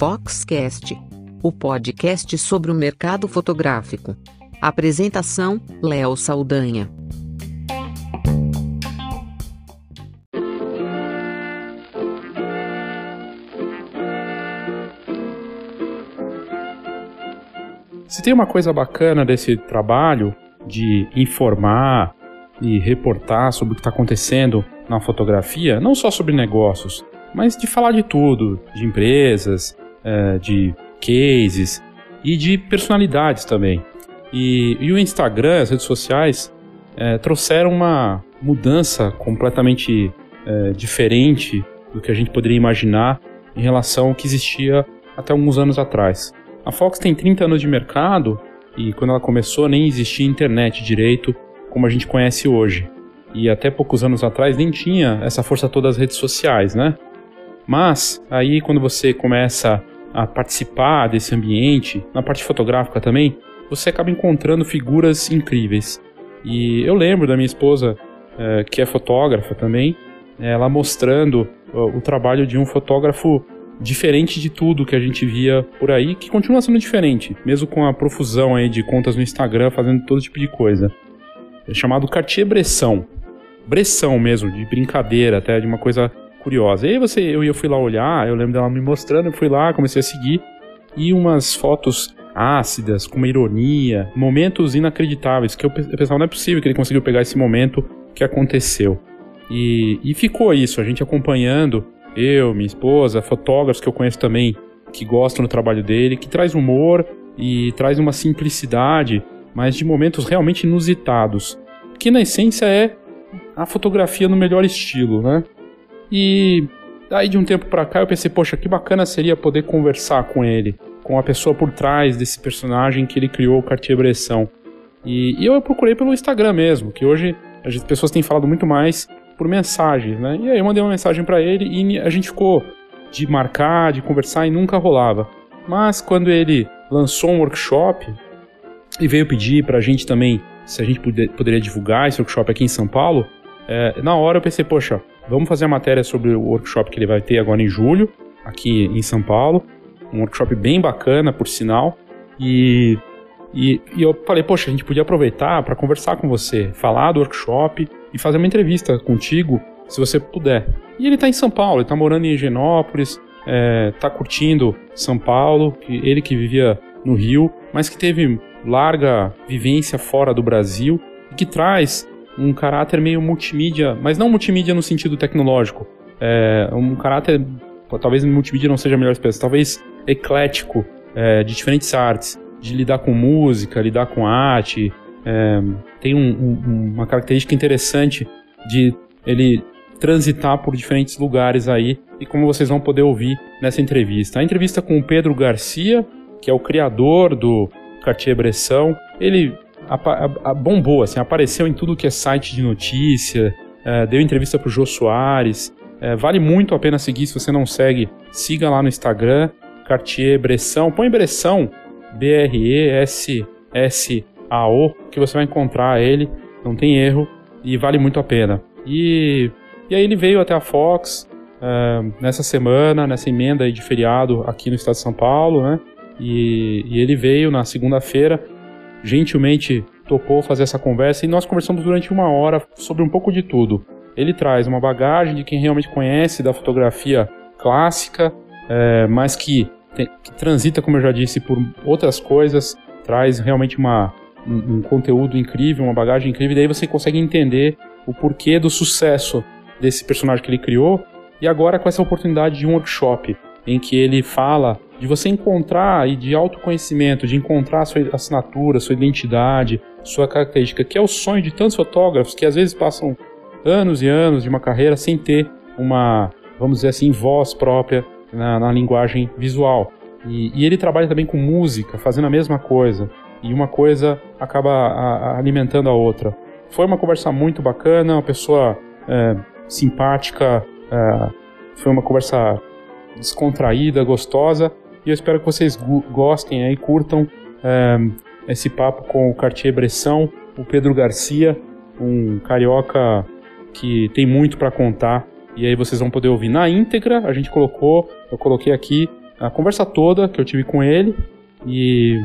Foxcast, o podcast sobre o mercado fotográfico. Apresentação: Léo Saldanha. Se tem uma coisa bacana desse trabalho de informar e reportar sobre o que está acontecendo na fotografia, não só sobre negócios, mas de falar de tudo, de empresas, é, de cases e de personalidades também. E, e o Instagram, as redes sociais, é, trouxeram uma mudança completamente é, diferente do que a gente poderia imaginar em relação ao que existia até alguns anos atrás. A Fox tem 30 anos de mercado e quando ela começou nem existia internet direito como a gente conhece hoje. E até poucos anos atrás nem tinha essa força toda das redes sociais, né? Mas aí quando você começa a participar desse ambiente, na parte fotográfica também, você acaba encontrando figuras incríveis. E eu lembro da minha esposa, é, que é fotógrafa também, ela mostrando o, o trabalho de um fotógrafo diferente de tudo que a gente via por aí, que continua sendo diferente, mesmo com a profusão aí de contas no Instagram fazendo todo tipo de coisa. É chamado Cartier-Bresson. Bresson mesmo, de brincadeira, até de uma coisa curiosa. E aí você, eu, eu fui lá olhar, eu lembro dela me mostrando, eu fui lá, comecei a seguir, e umas fotos ácidas, com uma ironia, momentos inacreditáveis, que eu pensava, não é possível que ele conseguiu pegar esse momento que aconteceu. E, e ficou isso, a gente acompanhando, eu, minha esposa, fotógrafos que eu conheço também, que gostam do trabalho dele, que traz humor e traz uma simplicidade, mas de momentos realmente inusitados, que na essência é a fotografia no melhor estilo, né? E aí de um tempo para cá eu pensei, poxa, que bacana seria poder conversar com ele, com a pessoa por trás desse personagem que ele criou, o Cartier-Bresson. E, e, eu procurei pelo Instagram mesmo, que hoje as pessoas têm falado muito mais por mensagens, né? E aí eu mandei uma mensagem para ele e a gente ficou de marcar, de conversar e nunca rolava. Mas quando ele lançou um workshop e veio pedir para a gente também se a gente poder, poderia divulgar esse workshop aqui em São Paulo, é, na hora eu pensei, poxa, vamos fazer a matéria sobre o workshop que ele vai ter agora em julho, aqui em São Paulo. Um workshop bem bacana, por sinal. E, e, e eu falei, poxa, a gente podia aproveitar para conversar com você, falar do workshop e fazer uma entrevista contigo, se você puder. E ele está em São Paulo, ele está morando em Higienópolis, está é, curtindo São Paulo, ele que vivia no Rio, mas que teve larga vivência fora do Brasil e que traz um caráter meio multimídia, mas não multimídia no sentido tecnológico. É um caráter, talvez multimídia não seja a melhor expressão, talvez eclético, é, de diferentes artes, de lidar com música, lidar com arte. É, tem um, um, uma característica interessante de ele transitar por diferentes lugares aí e como vocês vão poder ouvir nessa entrevista. A entrevista com o Pedro Garcia, que é o criador do Cartier-Bresson, ele a, a, bombou, assim, apareceu em tudo que é site de notícia, é, deu entrevista pro Jô Soares. É, vale muito a pena seguir, se você não segue, siga lá no Instagram, Cartier Bresson, põe Bresson, B-R-E-S-S-A-O, que você vai encontrar ele, não tem erro, e vale muito a pena. E, e aí ele veio até a Fox é, nessa semana, nessa emenda de feriado aqui no estado de São Paulo, né? E, e ele veio na segunda-feira gentilmente topou fazer essa conversa e nós conversamos durante uma hora sobre um pouco de tudo. Ele traz uma bagagem de quem realmente conhece da fotografia clássica, é, mas que, tem, que, transita, como eu já disse, por outras coisas, traz realmente uma, um, um conteúdo incrível, uma bagagem incrível, e daí você consegue entender o porquê do sucesso desse personagem que ele criou, e agora com essa oportunidade de um workshop em que ele fala de você encontrar e de autoconhecimento, de encontrar sua assinatura, sua identidade, sua característica, que é o sonho de tantos fotógrafos que às vezes passam anos e anos de uma carreira sem ter uma, vamos dizer assim, voz própria na, na linguagem visual. E, e, ele trabalha também com música, fazendo a mesma coisa. E uma coisa acaba a, a alimentando a outra. Foi uma conversa muito bacana, uma pessoa é, simpática, é, foi uma conversa descontraída, gostosa. E eu espero que vocês gostem aí, curtam é, esse papo com o Cartier-Bresson, o Pedro Garcia, um carioca que tem muito para contar E aí vocês vão poder ouvir na íntegra. A gente colocou, eu coloquei aqui a conversa toda que eu tive com ele. E,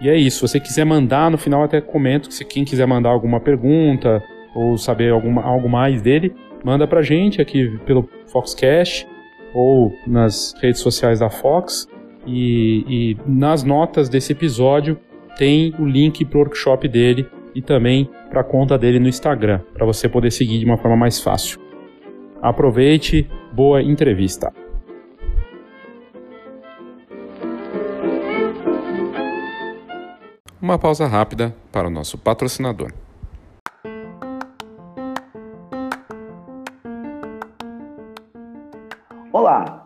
e é isso. Se você quiser mandar, no final até comento que se quem quiser mandar alguma pergunta ou saber alguma, algo mais dele, manda pra gente aqui pelo Foxcast ou nas redes sociais da Fox. E, e nas notas desse episódio tem o link pro workshop dele e também para a conta dele no Instagram, para você poder seguir de uma forma mais fácil. Aproveite, boa entrevista. Uma pausa rápida para o nosso patrocinador. Olá,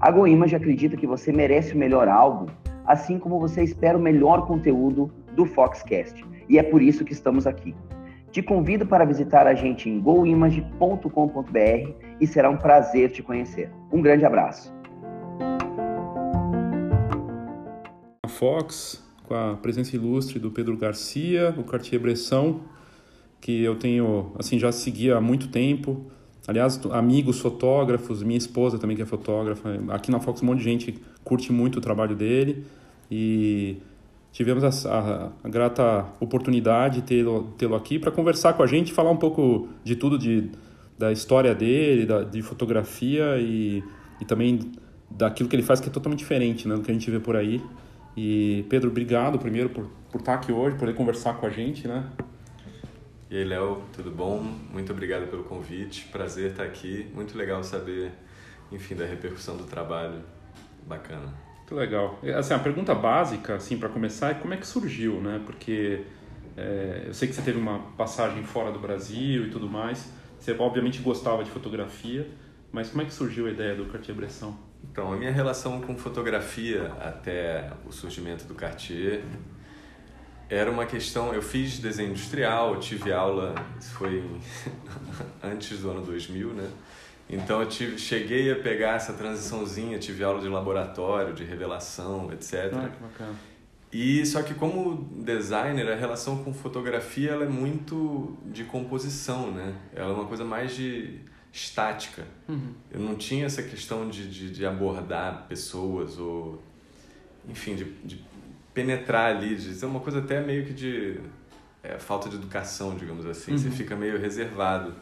A GoImage acredita que você merece o melhor álbum, assim como você espera o melhor conteúdo do Foxcast, e é por isso que estamos aqui. Te convido para visitar a gente em goimage.com.br e será um prazer te conhecer. Um grande abraço. A Fox, com a presença ilustre do Pedro Garcia, o Cartier-Bresson, que eu tenho, assim, já seguia há muito tempo. Aliás, amigos fotógrafos, minha esposa também que é fotógrafa. Aqui na Fox um monte de gente curte muito o trabalho dele e tivemos a, a, a grata oportunidade de tê-lo tê aqui para conversar com a gente, falar um pouco de tudo, de, da história dele, da, de fotografia e, e também daquilo que ele faz que é totalmente diferente né, do que a gente vê por aí. E Pedro, obrigado primeiro por, por estar aqui hoje, poder conversar com a gente, né? E aí, Léo, tudo bom? Muito obrigado pelo convite, prazer estar aqui. Muito legal saber, enfim, da repercussão do trabalho. Bacana. Muito legal. Assim, a pergunta básica, assim, para começar, é como é que surgiu, né? Porque é, eu sei que você teve uma passagem fora do Brasil e tudo mais. Você obviamente gostava de fotografia, mas como é que surgiu a ideia do Cartier-Bresson? Então, a minha relação com fotografia até o surgimento do Cartier era uma questão. Eu fiz desenho industrial, tive aula, isso foi antes do ano 2000, né? Então eu tive, cheguei a pegar essa transiçãozinha, tive aula de laboratório, de revelação, etc. Ah, que bacana. E só que como designer, a relação com fotografia ela é muito de composição, né? Ela é uma coisa mais de estática. Uhum. Eu não tinha essa questão de, de, de abordar pessoas ou, enfim, de, de, penetrar ali, de ser uma coisa até meio que de é, falta de educação, digamos assim. Uhum. Você fica meio reservado.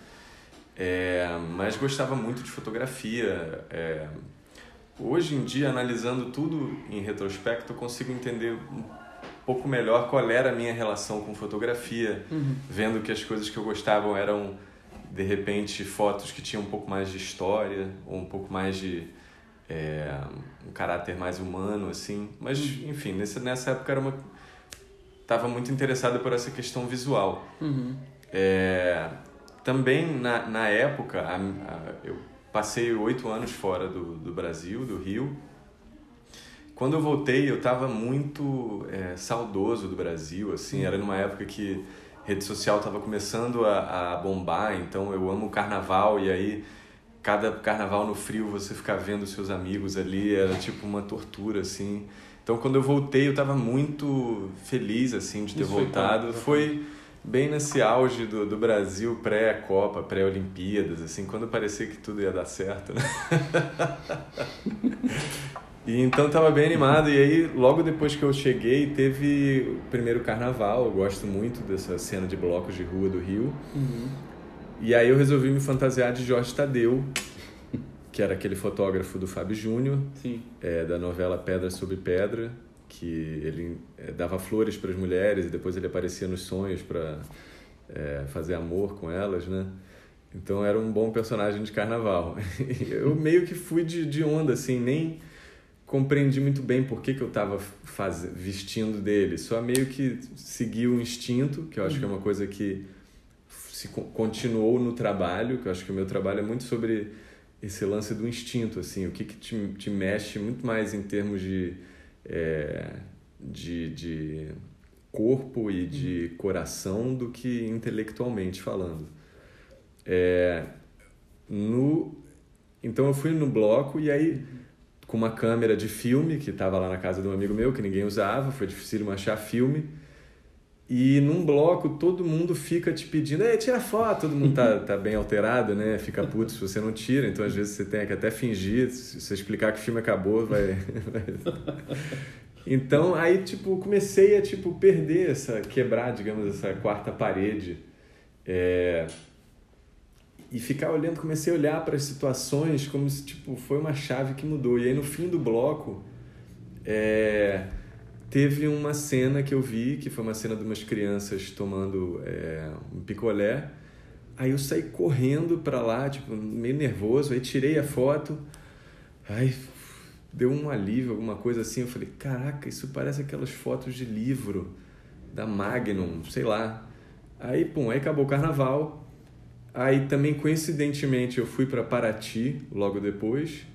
É, mas gostava muito de fotografia. É, hoje em dia, analisando tudo em retrospecto, eu consigo entender um pouco melhor qual era a minha relação com fotografia, uhum. vendo que as coisas que eu gostava eram de repente fotos que tinham um pouco mais de história ou um pouco mais de é, um caráter mais humano assim mas uhum. enfim nessa nessa época era uma estava muito interessado por essa questão visual uhum. é, também na, na época, a, a, eu passei oito anos fora do, do Brasil, do Rio. Quando eu voltei, eu estava muito é, saudoso do Brasil, assim, era numa época que rede social estava começando a, a bombar, então eu amo o carnaval e aí cada carnaval no frio você ficar vendo seus amigos ali era tipo uma tortura assim. Então quando eu voltei eu estava muito feliz assim de ter Isso voltado. Foi, foi bem nesse auge do, do Brasil pré-Copa, pré-Olimpíadas, assim, quando parecia que tudo ia dar certo, né? e então tava bem animado, e aí logo depois que eu cheguei teve o primeiro carnaval, eu gosto muito dessa cena de blocos de rua do Rio. Uhum. E aí eu resolvi me fantasiar de Jorge Tadeu, que era aquele fotógrafo do Fábio Júnior, é, da novela Pedra sobre Pedra, que ele é, dava flores para as mulheres e depois ele aparecia nos sonhos para é, fazer amor com elas, né? Então era um bom personagem de carnaval. eu meio que fui de, de onda, assim, nem compreendi muito bem por que, que eu estava vestindo dele. Só meio que segui o instinto, que eu acho uhum. que é uma coisa que se continuou no trabalho, que eu acho que o meu trabalho é muito sobre esse lance do instinto, assim, o que, que te, te mexe muito mais em termos de, é, de, de corpo e de uhum. coração do que intelectualmente falando. É, no, então eu fui no bloco e aí com uma câmera de filme que estava lá na casa de um amigo meu que ninguém usava, foi difícil achar filme e num bloco todo mundo fica te pedindo, Ei, tira foto, todo mundo tá, tá bem alterado, né? Fica puto se você não tira, então às vezes você tem que até fingir, se você explicar que o filme acabou, vai. então aí, tipo, comecei a tipo, perder essa, quebrar, digamos, essa quarta parede. É... E ficar olhando, comecei a olhar para as situações como se tipo, foi uma chave que mudou. E aí no fim do bloco. É teve uma cena que eu vi, que foi uma cena de umas crianças tomando é, um picolé. Aí eu saí correndo para lá, tipo, meio nervoso, aí tirei a foto. Aí deu um alívio, alguma coisa assim. Eu falei, caraca, isso parece aquelas fotos de livro da Magnum, sei lá. Aí, pum, aí acabou o carnaval. Aí também, coincidentemente, eu fui para Paraty logo depois.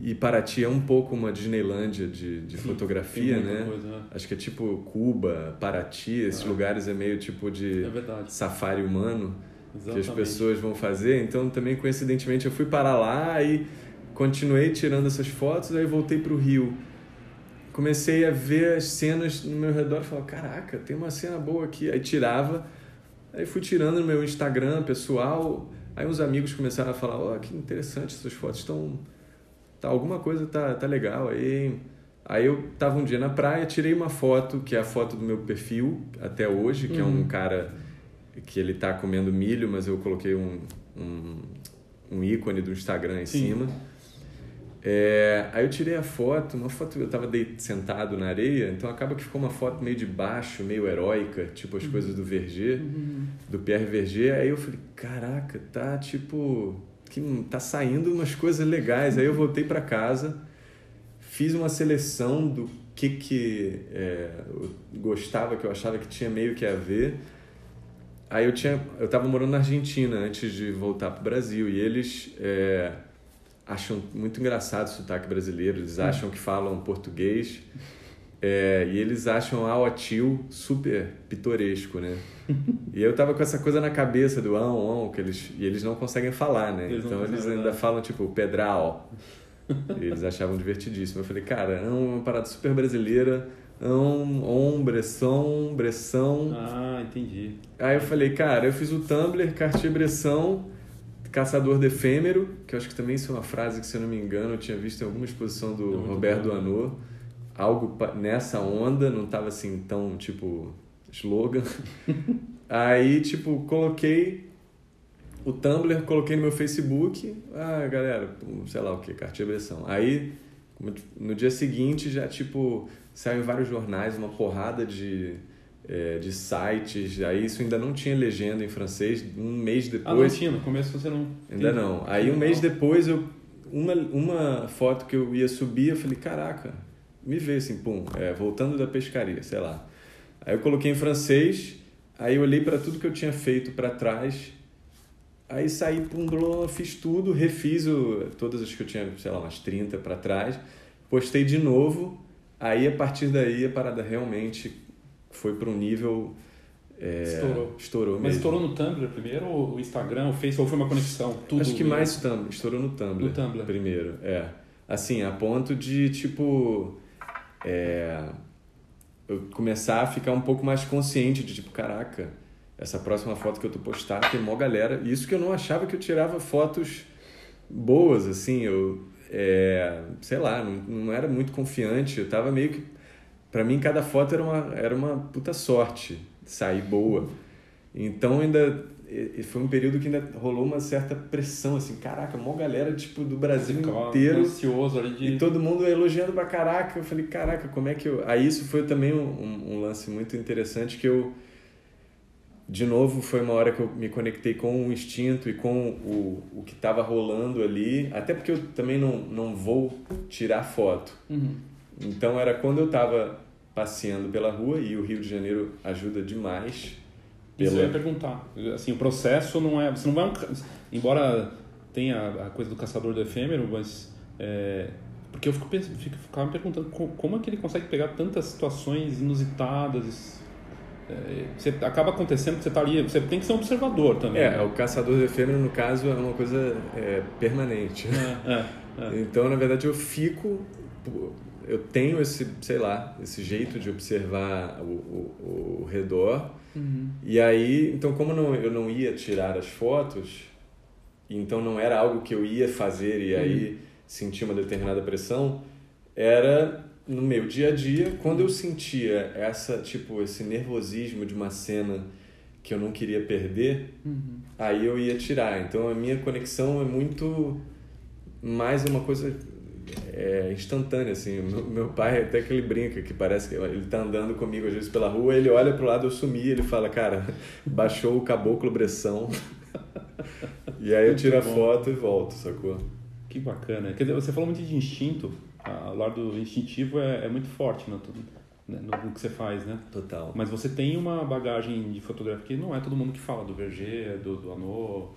E Paraty é um pouco uma Disneylândia de, de Sim, fotografia, né? Coisa, né? Acho que é tipo Cuba, Paraty, esses ah. lugares é meio tipo de é safari humano Exatamente. que as pessoas vão fazer. Então também coincidentemente eu fui para lá e continuei tirando essas fotos, aí voltei para o Rio. Comecei a ver as cenas no meu redor e falava, caraca, tem uma cena boa aqui. Aí tirava, aí fui tirando no meu Instagram pessoal. Aí uns amigos começaram a falar, ó, oh, que interessante, essas fotos estão tá, alguma coisa tá, tá legal. Aí, aí eu tava um dia na praia, tirei uma foto, que é a foto do meu perfil até hoje, que uhum. é um uhum. cara que ele tá comendo milho, mas eu coloquei um, um, um ícone do Instagram em Sim. cima. É, aí eu tirei a foto, uma foto, eu tava sentado na areia, então acaba que ficou uma foto meio de baixo, meio heróica, tipo as uhum. coisas do Verger, uhum. do Pierre Verger. Aí eu falei, caraca, tá tipo que tá saindo umas coisas legais. Aí eu voltei para casa, fiz uma seleção do que que é, eu gostava, que eu achava que tinha meio que a ver. Aí eu tinha, eu estava morando na Argentina antes de voltar para o Brasil e eles é, acham muito engraçado o sotaque brasileiro. Eles hum. acham que falam português é, e eles acham Aotil super pitoresco, né? e eu tava com essa coisa na cabeça do ão, ão, que eles, e eles não conseguem falar, né? Eles então eles ainda falam tipo pedral. eles achavam divertidíssimo. Eu falei, cara, é uma parada super brasileira. Ão, on, Bresson, Bressão. Ah, entendi. Aí eu falei, cara, eu fiz o Tumblr, Cartier Bressão, Caçador de Efêmero, que eu acho que também isso é uma frase que, se eu não me engano, eu tinha visto em alguma exposição do Roberto Duanot algo nessa onda, não tava assim tão tipo slogan. Aí, tipo, coloquei o Tumblr, coloquei no meu Facebook. Ah, galera, sei lá o que, Cartier Bresson. Aí, no dia seguinte, já, tipo, saiu em vários jornais uma porrada de, é, de sites. Aí, isso ainda não tinha legenda em francês. Um mês depois. Ah, não tinha, no começo você não. Ainda não. Aí, um mês depois, eu. Uma, uma foto que eu ia subir, eu falei, caraca, me veio assim, pum, é, voltando da pescaria, sei lá. Aí eu coloquei em francês, aí eu olhei para tudo que eu tinha feito para trás, aí saí, pum, fiz tudo, refiz o, todas as que eu tinha, sei lá, umas 30 para trás, postei de novo, aí a partir daí a parada realmente foi para um nível... É, estourou. Estourou Mas mesmo. estourou no Tumblr primeiro, ou o Instagram, o Facebook, ou foi uma conexão? Tudo Acho que mais Tumblr, estourou no Tumblr. No Tumblr. Primeiro, é. Assim, a ponto de, tipo é, eu começar a ficar um pouco mais consciente de tipo, caraca, essa próxima foto que eu tô postar tem mó galera. Isso que eu não achava que eu tirava fotos boas, assim, eu, é, sei lá, não, não era muito confiante, eu tava meio que, para mim cada foto era uma, era uma puta sorte sair boa. Então ainda e foi um período que ainda rolou uma certa pressão, assim, caraca, uma galera, tipo, do Brasil Ficava inteiro. ansioso ali de... E todo mundo elogiando pra caraca. Eu falei, caraca, como é que eu... Aí isso foi também um, um lance muito interessante que eu... De novo, foi uma hora que eu me conectei com o instinto e com o, o que estava rolando ali. Até porque eu também não, não vou tirar foto. Uhum. Então era quando eu estava passeando pela rua e o Rio de Janeiro ajuda demais pela... Isso eu ia perguntar. Assim, o processo não é. Você não vai. Embora tem a, coisa do caçador do efêmero, mas é, porque eu fico, fico ficava me perguntando como, é que ele consegue pegar tantas situações inusitadas. É, você acaba acontecendo que você está ali, você tem que ser um observador também. É, né? o caçador do efêmero no caso é uma coisa é, permanente. É, é, é. Então na verdade eu fico eu tenho esse, sei lá, esse jeito de observar o, o, o redor. Uhum. E aí, então como não, eu não ia tirar as fotos, então não era algo que eu ia fazer e aí uhum. sentir uma determinada pressão, era no meu dia a dia, quando eu sentia essa, tipo, esse nervosismo de uma cena que eu não queria perder, uhum. aí eu ia tirar. Então a minha conexão é muito mais uma coisa é, instantânea, assim. Meu, meu, pai até que ele brinca, que parece que ele tá andando comigo às vezes pela rua, ele olha pro lado, eu sumi, ele fala, cara, baixou o caboclo Bressão. e aí eu tiro a foto e volto, sacou? Que bacana. Quer dizer, você falou muito de instinto, o lado instintivo é, é muito forte no, né, no, no, que você faz, né? Total. Mas você tem uma bagagem de fotografia que não é todo mundo que fala do Verger, do, do Anot,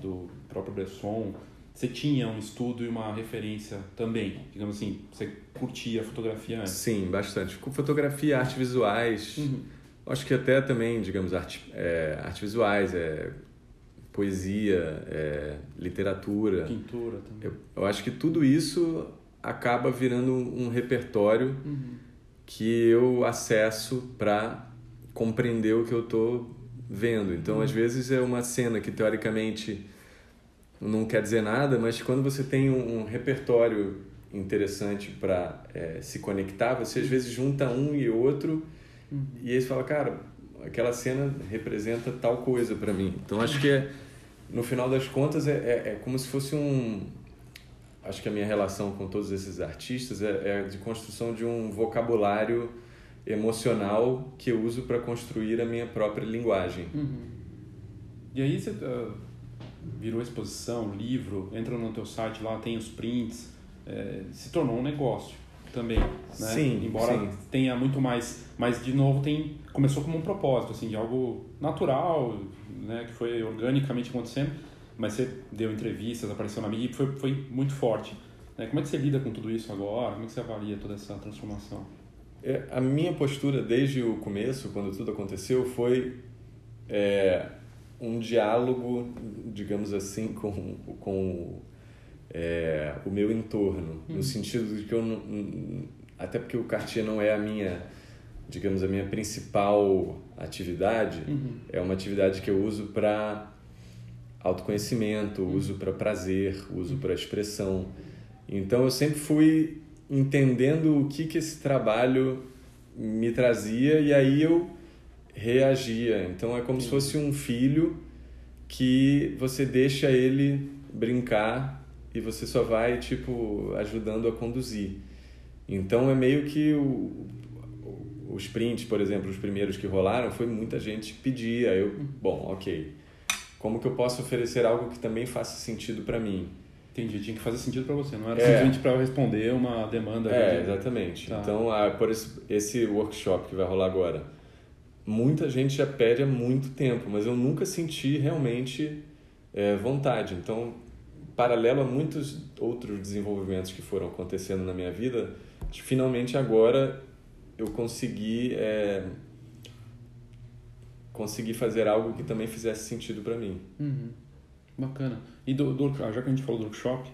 do próprio Bresson você tinha um estudo e uma referência também, digamos assim, você curtia a fotografia antes? Sim, bastante. Fotografia, artes visuais, uhum. acho que até também, digamos, arte, é, artes visuais, é, poesia, é, literatura. Pintura também. Eu, eu, acho que tudo isso acaba virando um, um repertório uhum. que eu acesso para compreender o que eu estou vendo. Então, uhum. às vezes é uma cena que teoricamente não quer dizer nada, mas quando você tem um, um repertório interessante para é, se conectar, você às vezes junta um e outro uhum. e aí você fala, cara, aquela cena representa tal coisa para mim. Então acho que é, no final das contas é, é, é, como se fosse um. Acho que a minha relação com todos esses artistas é, é de construção de um vocabulário emocional que eu uso para construir a minha própria linguagem. Uhum. E aí você. Uh virou exposição, livro, entra no teu site lá, tem os prints, é, se tornou um negócio também, né? Sim, Embora sim. tenha muito mais, mas de novo tem começou como um propósito, assim, de algo natural, né, que foi organicamente acontecendo, mas você deu entrevistas, apareceu na mídia e foi, foi muito forte. Né? Como é que você lida com tudo isso agora? Como é que você avalia toda essa transformação? É, a minha postura desde o começo, quando tudo aconteceu, foi é, um diálogo, digamos assim, com, com é, o meu entorno, uhum. no sentido de que eu não, até porque o Cartier não é a minha, digamos, a minha principal atividade, uhum. é uma atividade que eu uso para autoconhecimento, uhum. uso para prazer, uso uhum. para expressão. Então eu sempre fui entendendo o que que esse trabalho me trazia e aí eu reagia. Então é como se fosse um filho que você deixa ele brincar e você só vai tipo ajudando a conduzir. Então é meio que o, os prints, por exemplo, os primeiros que rolaram, foi muita gente pedir. Aí eu, bom, ok. Como que eu posso oferecer algo que também faça sentido para mim? Entendi, tinha que fazer sentido para você, não era é. simplesmente para responder uma demanda. É, de... exatamente. Tá. Então, ah, por esse, esse workshop que vai rolar agora, muita gente já pede há muito tempo, mas eu nunca senti realmente é, vontade. Então, paralelo a muitos outros desenvolvimentos que foram acontecendo na minha vida, finalmente agora eu consegui é, fazer algo que também fizesse sentido para mim. Uhum. Bacana. E do, do, já que a gente falou do workshop,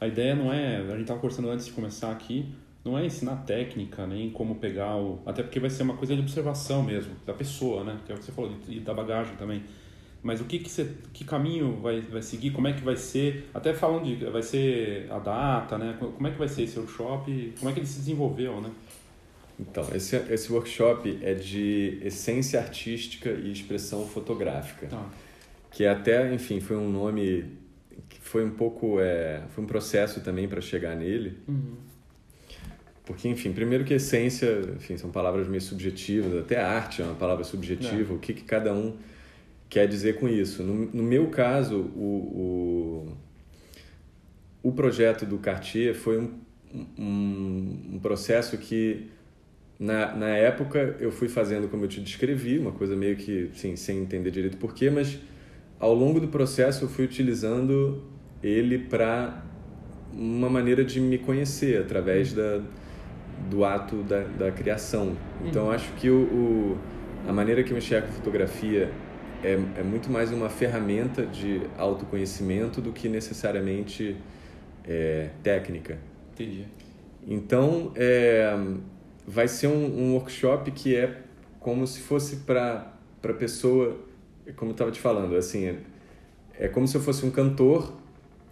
a ideia não é, a gente estava conversando antes de começar aqui, não é ensinar técnica, nem como pegar o. Até porque vai ser uma coisa de observação mesmo, da pessoa, né? Que é o que você falou, e da bagagem também. Mas o que, que, você, que caminho vai, vai seguir? Como é que vai ser? Até falando de. Vai ser a data, né? Como é que vai ser esse workshop? Como é que ele se desenvolveu, né? Então, esse, esse workshop é de essência artística e expressão fotográfica. Ah. Que até, enfim, foi um nome que foi um pouco. É, foi um processo também para chegar nele. Uhum porque, enfim, primeiro que essência, enfim, são palavras meio subjetivas, até arte é uma palavra subjetiva, é. o que, que cada um quer dizer com isso. No, no meu caso, o, o, o, projeto do Cartier foi um, um, um processo que, na, na época, eu fui fazendo como eu te descrevi, uma coisa meio que, sim, sem entender direito porquê, mas ao longo do processo eu fui utilizando ele para uma maneira de me conhecer através da, do ato da, da criação. Então, uhum. acho que o, o, a maneira que eu enxergo fotografia é, é muito mais uma ferramenta de autoconhecimento do que necessariamente é, técnica. Entendi. Então, é, vai ser um, um, workshop que é como se fosse para a pessoa, como eu estava te falando, assim, é, é como se eu fosse um cantor,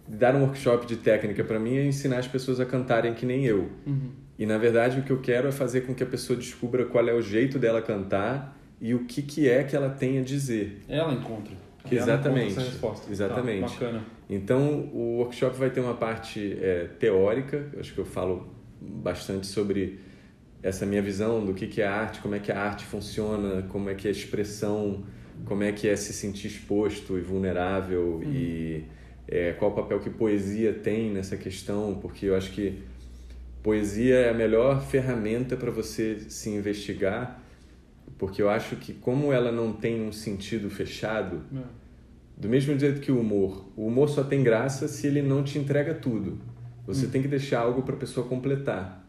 dar um workshop de técnica para mim é ensinar as pessoas a cantarem que nem eu. Uhum. E, na verdade, o que eu quero é fazer com que a pessoa descubra qual é o jeito dela cantar e o que, que é que ela tem a dizer. Ela encontra. Exatamente. Ela encontra essa Exatamente. Tá, bacana. Então, o workshop vai ter uma parte é, teórica, acho que eu falo bastante sobre essa minha visão do que, que é arte, como é que a arte funciona, como é que é a expressão, como é que é se sentir exposto e vulnerável uhum. e é, qual o papel que poesia tem nessa questão, porque eu acho que poesia é a melhor ferramenta para você se investigar, porque eu acho que como ela não tem um sentido fechado, é. do mesmo jeito que o humor, o humor só tem graça se ele não te entrega tudo. Você hum. tem que deixar algo para a pessoa completar.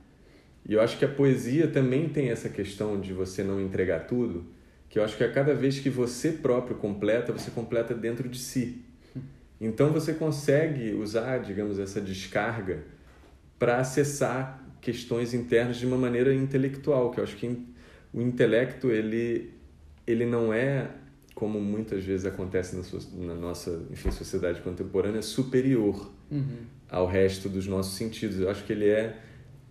E eu acho que a poesia também tem essa questão de você não entregar tudo, que eu acho que a cada vez que você próprio completa, você completa dentro de si. Então você consegue usar, digamos, essa descarga para acessar questões internas de uma maneira intelectual, que eu acho que o intelecto ele ele não é como muitas vezes acontece na, sua, na nossa enfim, sociedade contemporânea superior uhum. ao resto dos nossos sentidos. Eu acho que ele é,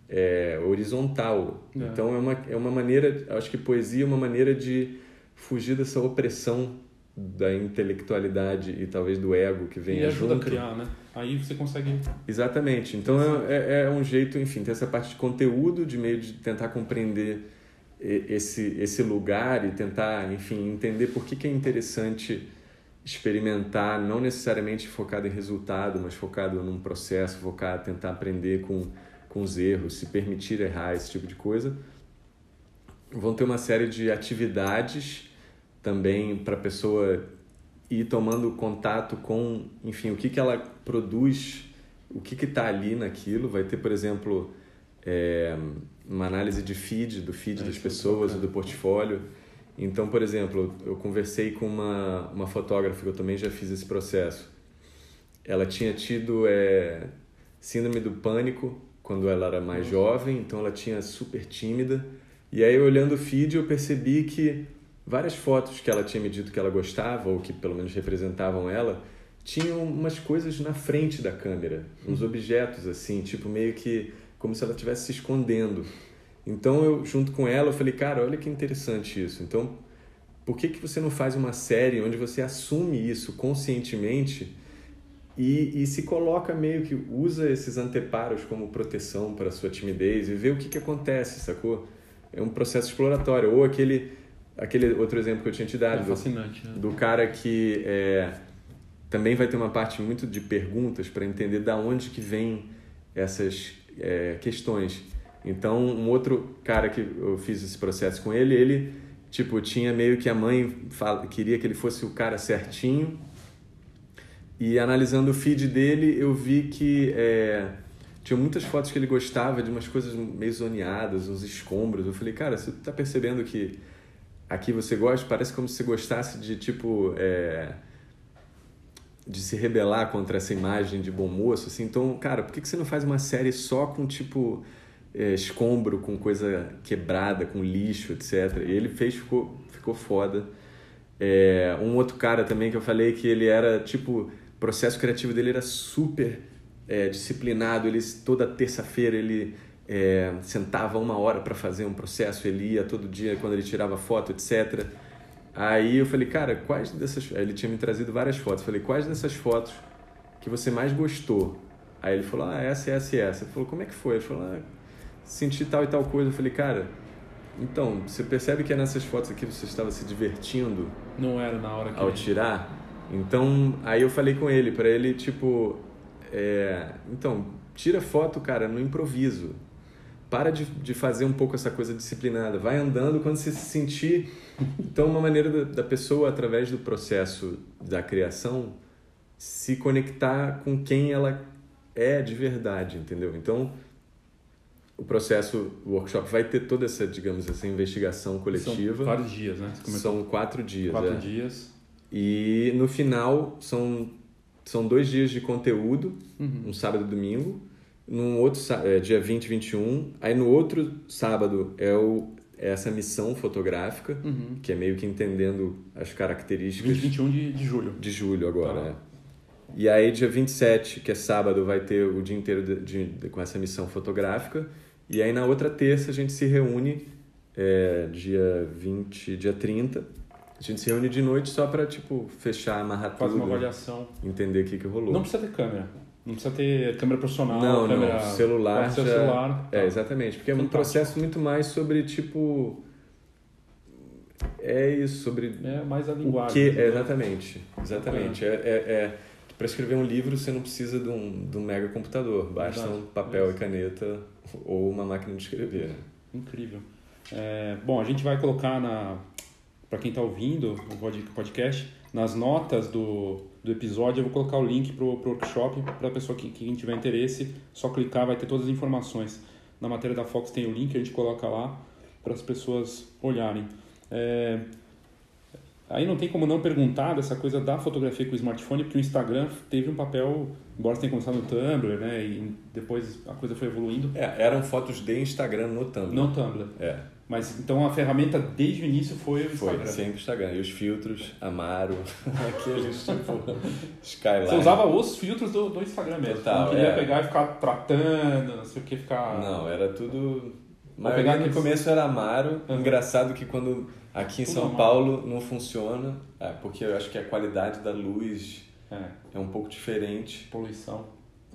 é horizontal. É. Então é uma é uma maneira, acho que poesia é uma maneira de fugir dessa opressão da intelectualidade e talvez do ego que vem e ajuda junto. a criar, né? Aí você consegue. Exatamente. Então é, é, é, um jeito, enfim, ter essa parte de conteúdo, de meio de tentar compreender esse esse lugar e tentar, enfim, entender por que, que é interessante experimentar, não necessariamente focado em resultado, mas focado num processo, focado tentar aprender com com os erros, se permitir errar, esse tipo de coisa. Vão ter uma série de atividades também para a pessoa ir tomando contato com, enfim, o que, que ela produz, o que está ali naquilo. Vai ter, por exemplo, é, uma análise de feed, do feed é, das pessoas, do portfólio. Então, por exemplo, eu conversei com uma, uma fotógrafa, que eu também já fiz esse processo. Ela tinha tido é, síndrome do pânico quando ela era mais jovem, então ela tinha super tímida. E aí, olhando o feed, eu percebi que várias fotos que ela tinha me dito que ela gostava, ou que pelo menos representavam ela, tinham umas coisas na frente da câmera, uns uhum. objetos assim, tipo meio que como se ela estivesse se escondendo. Então eu, junto com ela, eu falei, cara, olha que interessante isso. Então, por que, que você não faz uma série onde você assume isso conscientemente e, e se coloca meio que usa esses anteparos como proteção para sua timidez e vê o que, que acontece, sacou? É um processo exploratório. Ou aquele aquele outro exemplo que eu tinha te dado. É fascinante. Do, né? do cara que é, também vai ter uma parte muito de perguntas para entender da onde que vem essas é, questões. Então, um outro cara que eu fiz esse processo com ele, ele tipo tinha meio que a mãe fala, queria que ele fosse o cara certinho. E analisando o feed dele, eu vi que é, tinha muitas fotos que ele gostava de umas coisas meio zoneadas, uns escombros. Eu falei, cara, você tá percebendo que aqui você gosta, parece como se você gostasse de tipo é, de se rebelar contra essa imagem de bom moço, assim. Então, cara, por que, que você não faz uma série só com tipo é, escombro, com coisa quebrada, com lixo, etc. E ele fez, ficou, ficou foda. É, um outro cara também que eu falei que ele era tipo, o processo criativo dele era super é, disciplinado. Ele toda terça-feira ele é, sentava uma hora para fazer um processo, ele ia todo dia quando ele tirava foto, etc. Aí eu falei, cara, quais dessas. Aí ele tinha me trazido várias fotos. Eu falei, quais dessas fotos que você mais gostou? Aí ele falou, ah, essa, essa e essa. Ele falou, como é que foi? Ele falou, ah, senti tal e tal coisa. Eu falei, cara, então, você percebe que é nessas fotos aqui você estava se divertindo? Não era na hora que. Ao tirar? Então, aí eu falei com ele, para ele, tipo, é, então, tira foto, cara, no improviso para de, de fazer um pouco essa coisa disciplinada. Vai andando quando você se sentir. Então, uma maneira da, da pessoa, através do processo da criação, se conectar com quem ela é de verdade, entendeu? Então, o processo, o workshop vai ter toda essa, digamos, essa investigação coletiva. São vários dias, né? São quatro dias. Quatro é. dias. E no final são, são dois dias de conteúdo, Uhum. um sábado e domingo. Num outro é, dia 20 e 21. Aí no outro sábado é, o, é essa missão fotográfica, Uhum. que é meio que entendendo as 20 características e 21 de, de julho. de julho agora. Tá. é. E aí, dia 27, que é sábado, vai ter o dia inteiro de, de- de- com essa missão fotográfica. E aí, na outra terça, a gente se reúne, é, dia 20, dia 30. A gente se reúne de noite só pra, tipo, fechar, amarrar Faz tudo, uma avaliação. entender o que, que rolou. Não precisa ter câmera. Não precisa ter câmera profissional, Não, câmera... não, celular já- celular. É, tá. exatamente. Porque é um Fantástico. processo muito mais sobre, tipo... É isso, sobre É mais a O linguagem. que, é, exatamente, exatamente. É, é, é, para escrever um livro você não precisa de um, de um mega computador, basta Exato. um papel Isso. e caneta ou uma máquina de escrever. Incrível. É, bom, a gente vai colocar na para quem está ouvindo o pod- podcast, nas notas do, do episódio eu vou colocar o link pro, pro workshop para a pessoa que quem tiver interesse, só clicar vai ter todas as informações. Na matéria da Fox tem o link, a gente coloca lá para as pessoas olharem. É, aí não tem como não perguntar dessa coisa da fotografia com o smartphone, porque o Instagram teve um papel, embora tenha começado no Tumblr, né, e depois a coisa foi evoluindo, É, eram fotos de Instagram no Tumblr. no Tumblr. É, Mas então a ferramenta desde o início foi o foi Instagram. sempre Instagram. E os filtros, Amaro, aqueles tipo Skyline. Você usava os filtros do, do Instagram mesmo. Total, não queria é. pegar e ficar tratando, não sei o que, ficar. Não, era tudo. Maioria pegar no começo era Amaro. Uhum. Engraçado que quando aqui em Tudo São Amaro. Paulo não funciona, é, porque eu acho que a qualidade da luz É, é um pouco diferente. poluição.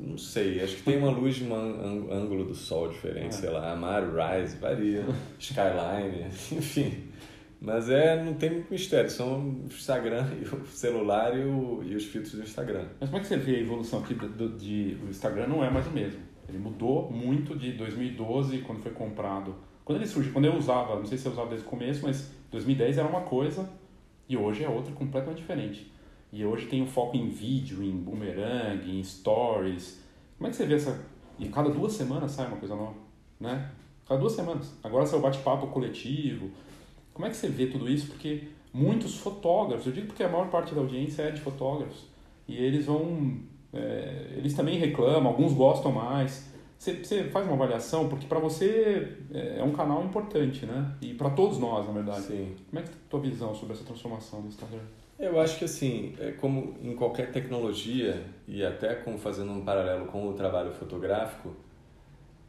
Não sei, acho que tem uma luz de um ân- ângulo do sol diferente, É. sei lá, Amaro, Rise, varia, Skyline, enfim. Mas é, não tem muito mistério, são o Instagram, e o celular e, o- e os filtros do Instagram. Mas como é que você vê a evolução aqui do, do- de. O Instagram não é mais o mesmo. Ele mudou muito de 2012, quando foi comprado. Quando ele surgiu, quando eu usava, não sei se eu usava desde o começo, mas 2010 era uma coisa e hoje é outra completamente diferente. E hoje tem o foco em vídeo, em boomerang, em stories. Como é que você vê essa. E cada duas semanas sai uma coisa nova, né? Cada duas semanas. Agora sai o bate-papo coletivo. Como é que você vê tudo isso? Porque muitos fotógrafos, eu digo porque a maior parte da audiência é de fotógrafos, e eles vão. é, eles também reclamam, alguns gostam mais. Você, você faz uma avaliação, porque para você é é um canal importante, né? E para todos nós, na verdade. Sim. Como é que é a tua visão sobre essa transformação do Instagram? Eu acho que assim, é como em qualquer tecnologia, e até como fazendo um paralelo com o trabalho fotográfico,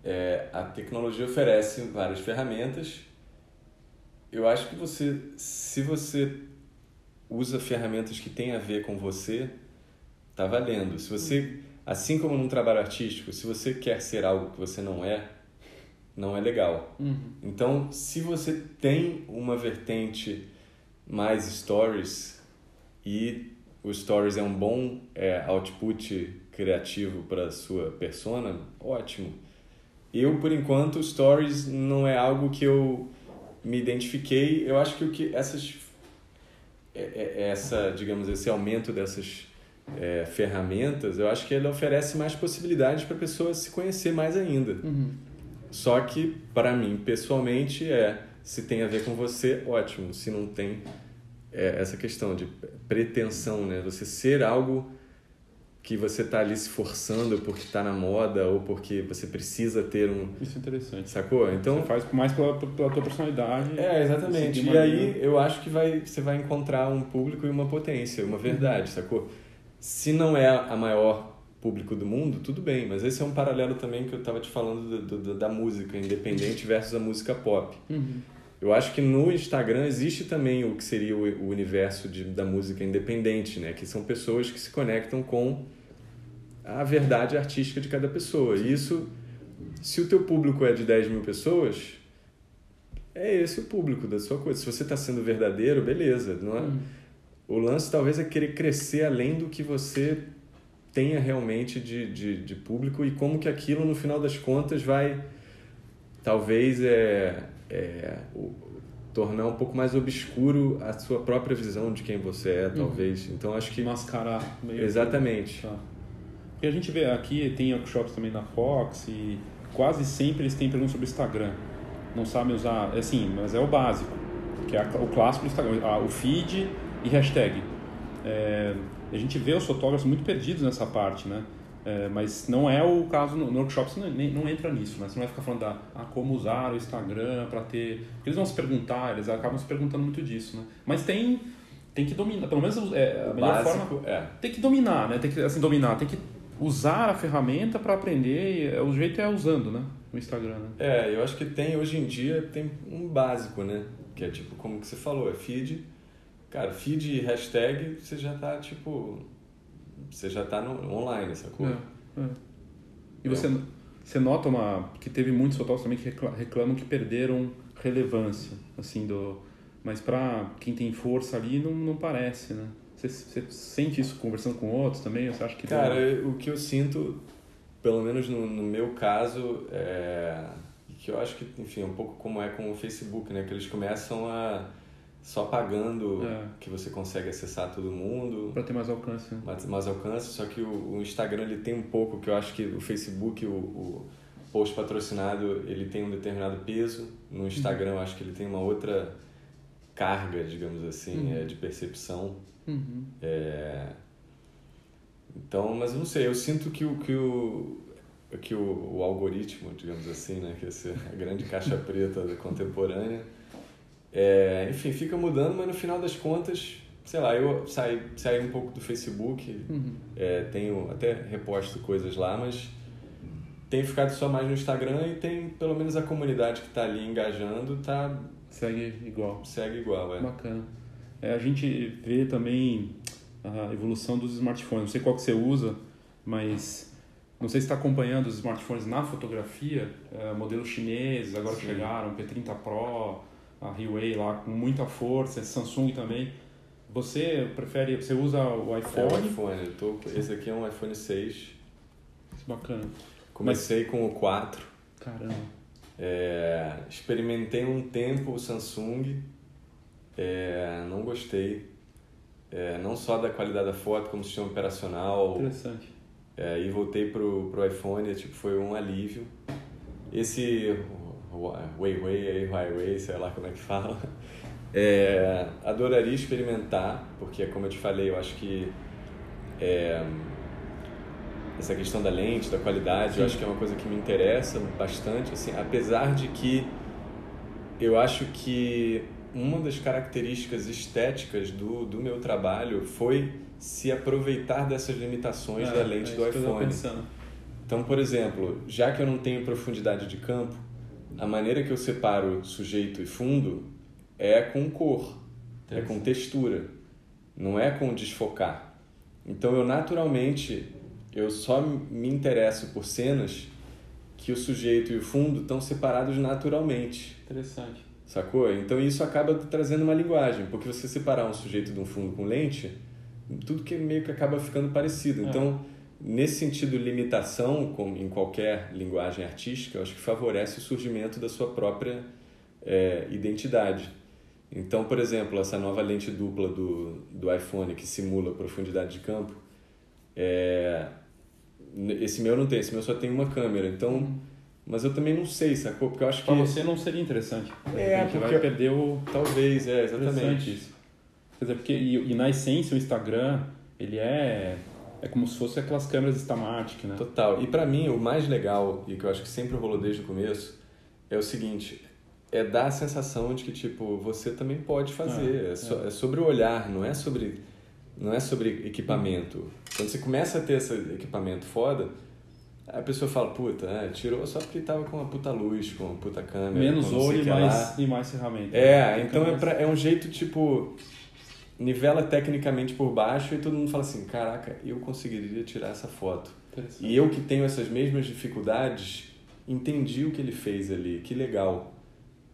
é, a tecnologia oferece várias ferramentas. Eu acho que você, se você usa ferramentas que têm a ver com você, tá valendo. Se você, assim como num trabalho artístico, se você quer ser algo que você não é, não é legal. Então, se você tem uma vertente mais stories e o stories é um bom é, output criativo para sua persona, ótimo. Eu, por enquanto, stories não é algo que eu me identifiquei. Eu acho que o que essas é- é- essa, digamos, esse aumento dessas é, ferramentas, eu acho que ele oferece mais possibilidades para a pessoa se conhecer mais ainda. Só que, para mim, pessoalmente, é se tem a ver com você, ótimo. Se não tem, é essa questão de pretensão, né? Você ser algo que você tá ali se forçando porque tá na moda ou porque você precisa ter um. Isso é interessante. Sacou? Então. Você faz mais pela, pela tua personalidade. É, exatamente. E aí eu acho que vai, você vai encontrar um público e uma potência, uma verdade, sacou? Se não é a maior público do mundo, tudo bem, mas esse é um paralelo também que eu tava te falando do- do- da música independente versus a música pop. Uhum. Eu acho que no Instagram existe também o que seria o, universo de, da música independente, né? Que são pessoas que se conectam com a verdade artística de cada pessoa. E isso, se o teu público é de 10 mil pessoas, é esse o público da sua coisa. Se você está sendo verdadeiro, beleza. Não é? O lance talvez é querer crescer além do que você tenha realmente de, de, de público e como que aquilo, no final das contas, vai talvez é, é o- tornar um pouco mais obscuro a sua própria visão de quem você é, Uhum. talvez. Então acho que Mascarar meio exatamente. Tá. E a gente vê aqui, tem workshops também na Fox e quase sempre eles têm perguntas sobre Instagram. Não sabem usar, assim, mas é o básico, que é o clássico do Instagram, o feed e hashtag. É, a gente vê os fotógrafos muito perdidos nessa parte, né? É, mas não é o caso no, no workshop, você não, nem- não entra nisso, né? Você não vai ficar falando da ah, como usar o Instagram para ter. Porque eles vão se perguntar, eles acabam se perguntando muito disso, né? Mas tem, tem que dominar, pelo menos é, a melhor básico forma é. tem que dominar, né? Tem que assim dominar, tem que usar a ferramenta para aprender. e, é, O jeito é usando, né? O Instagram, né? É, eu acho que tem, hoje em dia, tem um básico, né? Que é tipo, como que você falou, é feed. Cara, feed e hashtag, você já tá, tipo... Você já tá no, online, sacou? É, é. E você, você nota uma que teve muitos fotógrafos também que recla- reclamam que perderam relevância, assim do. Mas para quem tem força ali não, não parece, né? Você, você sente isso conversando com outros também? Você acha que Cara, o que eu sinto, pelo menos no, no meu caso, é que eu acho que, enfim, um pouco como é com o Facebook, né? Que eles começam a só pagando É. que você consegue acessar todo mundo, para ter mais alcance, né? mais, mais alcance, só que o, o Instagram ele tem um pouco que eu acho que o Facebook, o, o post patrocinado, ele tem um determinado peso. No Instagram eu acho que ele tem uma outra carga, digamos assim, é, de percepção. Uhum. É... Então, mas não sei, eu sinto que o, que o, que o, o algoritmo, digamos assim, né, que essa a grande caixa preta contemporânea, é, enfim, fica mudando, mas no final das contas, sei lá, eu saí, saí um pouco do Facebook, Uhum. é, tenho até reposto coisas lá, mas tenho ficado só mais no Instagram e tem pelo menos a comunidade que está ali engajando, tá, Segue igual. segue igual, é. Bacana. É, a gente vê também a evolução dos smartphones. Não sei qual que você usa, mas não sei se está acompanhando os smartphones na fotografia. É, modelos chineses agora Sim. chegaram, P30 Pro, a Huawei lá com muita força, Samsung também. Você prefere, você usa o É o iPhone? iPhone, eu tô, esse aqui é um iPhone 6. Bacana. Comecei com o 4. Caramba. É, experimentei um tempo o Samsung. É, não gostei. É, não só da qualidade da foto, como sistema operacional. Interessante. É, e voltei pro, pro iPhone, tipo, foi um alívio. Esse Huawei, Huawei, sei lá como é que fala. É, adoraria experimentar, porque como eu te falei, eu acho que é, essa questão da lente, da qualidade, eu acho que é uma coisa que me interessa bastante, assim, apesar de que eu acho que uma das características estéticas do, do meu trabalho foi se aproveitar dessas limitações É, da lente do iPhone. Então, por exemplo, já que eu não tenho profundidade de campo, a maneira que eu separo sujeito e fundo é com cor, é com textura, não é com desfocar. Então, eu naturalmente, eu só me interesso por cenas que o sujeito e o fundo estão separados naturalmente. Interessante. Sacou? Então isso acaba trazendo uma linguagem, porque você separar um sujeito de um fundo com lente, tudo que meio que acaba ficando parecido. É. Então, nesse sentido, limitação, como em qualquer linguagem artística, eu acho que favorece o surgimento da sua própria é, identidade. Então, por exemplo, essa nova lente dupla do, do iPhone que simula profundidade de campo, é, esse meu não tem, esse meu só tem uma câmera. Então, mas eu também não sei, sacou? Porque eu acho que Para você não seria interessante. É, porque- vai perder o Talvez, é, Interessante exatamente. isso. Quer dizer, porque e, e na essência o Instagram, ele é é como se fosse aquelas câmeras Instamatic, né? Total. E pra mim, o mais legal, e que eu acho que sempre rolou desde o começo, é o seguinte: é dar a sensação de que, tipo, você também pode fazer. É, É, so- é sobre o olhar, não é sobre, não é sobre equipamento. Quando você começa a ter esse equipamento foda, a pessoa fala, puta, é, tirou só porque tava com uma puta luz, com uma puta câmera. Menos com não sei olho o e que lá. mais, e mais ferramenta. É, então é, pra- é um jeito tipo. Nivela tecnicamente por baixo e todo mundo fala assim: caraca, eu conseguiria tirar essa foto. E eu que tenho essas mesmas dificuldades, entendi o que ele fez ali, que legal.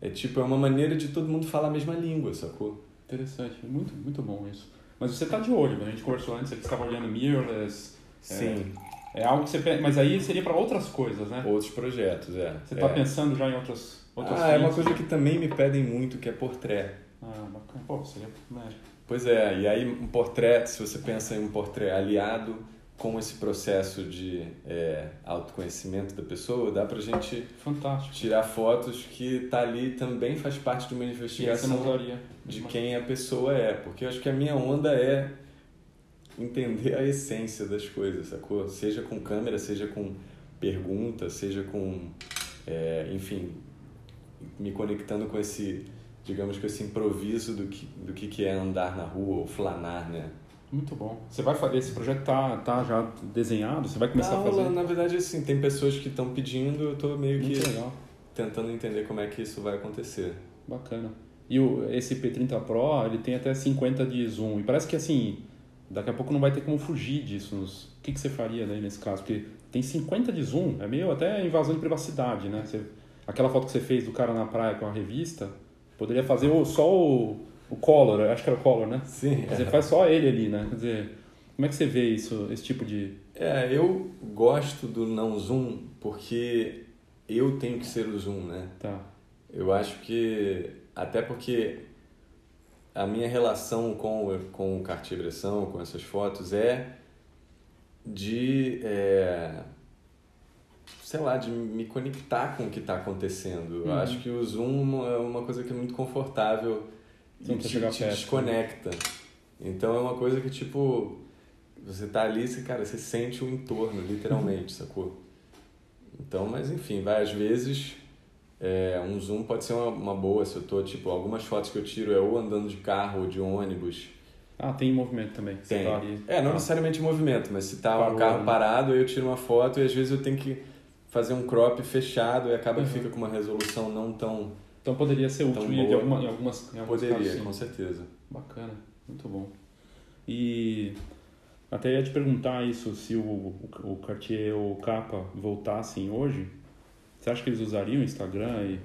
É tipo, é uma maneira de todo mundo falar a mesma língua, sacou? Interessante, muito, muito bom isso. Mas você tá de olho, né? A gente conversou antes, você estava olhando mirrorless. Sim. É algo que você mas aí seria para outras coisas, né? Outros projetos, é. Você está é. pensando já em outras outras Ah, é uma coisa que também me pedem muito, que é portrait. Ah, bacana. Pô, seria, né? Pois é, e aí um portrait, se você pensa em um portrait aliado com esse processo de é, autoconhecimento da pessoa, dá pra gente Fantástico. tirar fotos que tá ali também faz parte de uma investigação de quem a pessoa é, porque eu acho que a minha onda é entender a essência das coisas, sacou? Seja com câmera, seja com pergunta, seja com, é, enfim, me conectando com esse, digamos, com esse improviso do que, do que que é andar na rua ou flanar, né? Muito bom. Você vai fazer esse projeto tá tá já desenhado, você vai começar Tá a fazer. na verdade, assim, tem pessoas que estão pedindo, eu tô meio que Muito legal. tentando entender como é que isso vai acontecer. Bacana. E o, esse P30 Pro, ele tem até 50 de zoom. E parece que assim, daqui a pouco não vai ter como fugir disso. Nos... O que, que você faria daí nesse caso? Porque tem 50 de zoom, é meio até invasão de privacidade, né? Você... Aquela foto que você fez do cara na praia com a revista, poderia fazer só o, o color, eu acho que era o color, né? Sim, Você faz só ele ali, né? Quer dizer, como é que você vê isso, esse tipo de... É, eu gosto do não zoom porque eu tenho que ser o zoom, né? Tá. Eu acho que, até porque a minha relação com, com o Cartier-Bresson, com essas fotos, é de, é, sei lá, de me conectar com o que está acontecendo. Eu Uhum. acho que o zoom é uma coisa que é muito confortável e te, te perto, né? desconecta. Então é uma coisa que, tipo, você tá ali, você, cara, você sente o entorno, literalmente, sacou? Então, mas enfim, vai, às vezes é, um zoom pode ser uma, uma boa, se eu tô, tipo, algumas fotos que eu tiro é ou andando de carro ou de ônibus. Ah, tem movimento também. Tem. tá ali. É, não Ah. necessariamente movimento, mas se tá um Parou, carro né? parado, eu tiro uma foto e às vezes eu tenho que fazer um crop fechado e acaba que Uhum. fica com uma resolução não tão... Então poderia ser útil em, alguma, em algumas em alguns Poderia, casos, com certeza. Bacana, muito bom. E até ia te perguntar isso, se o, o, Cartier ou o Capa voltassem hoje, você acha que eles usariam o Instagram e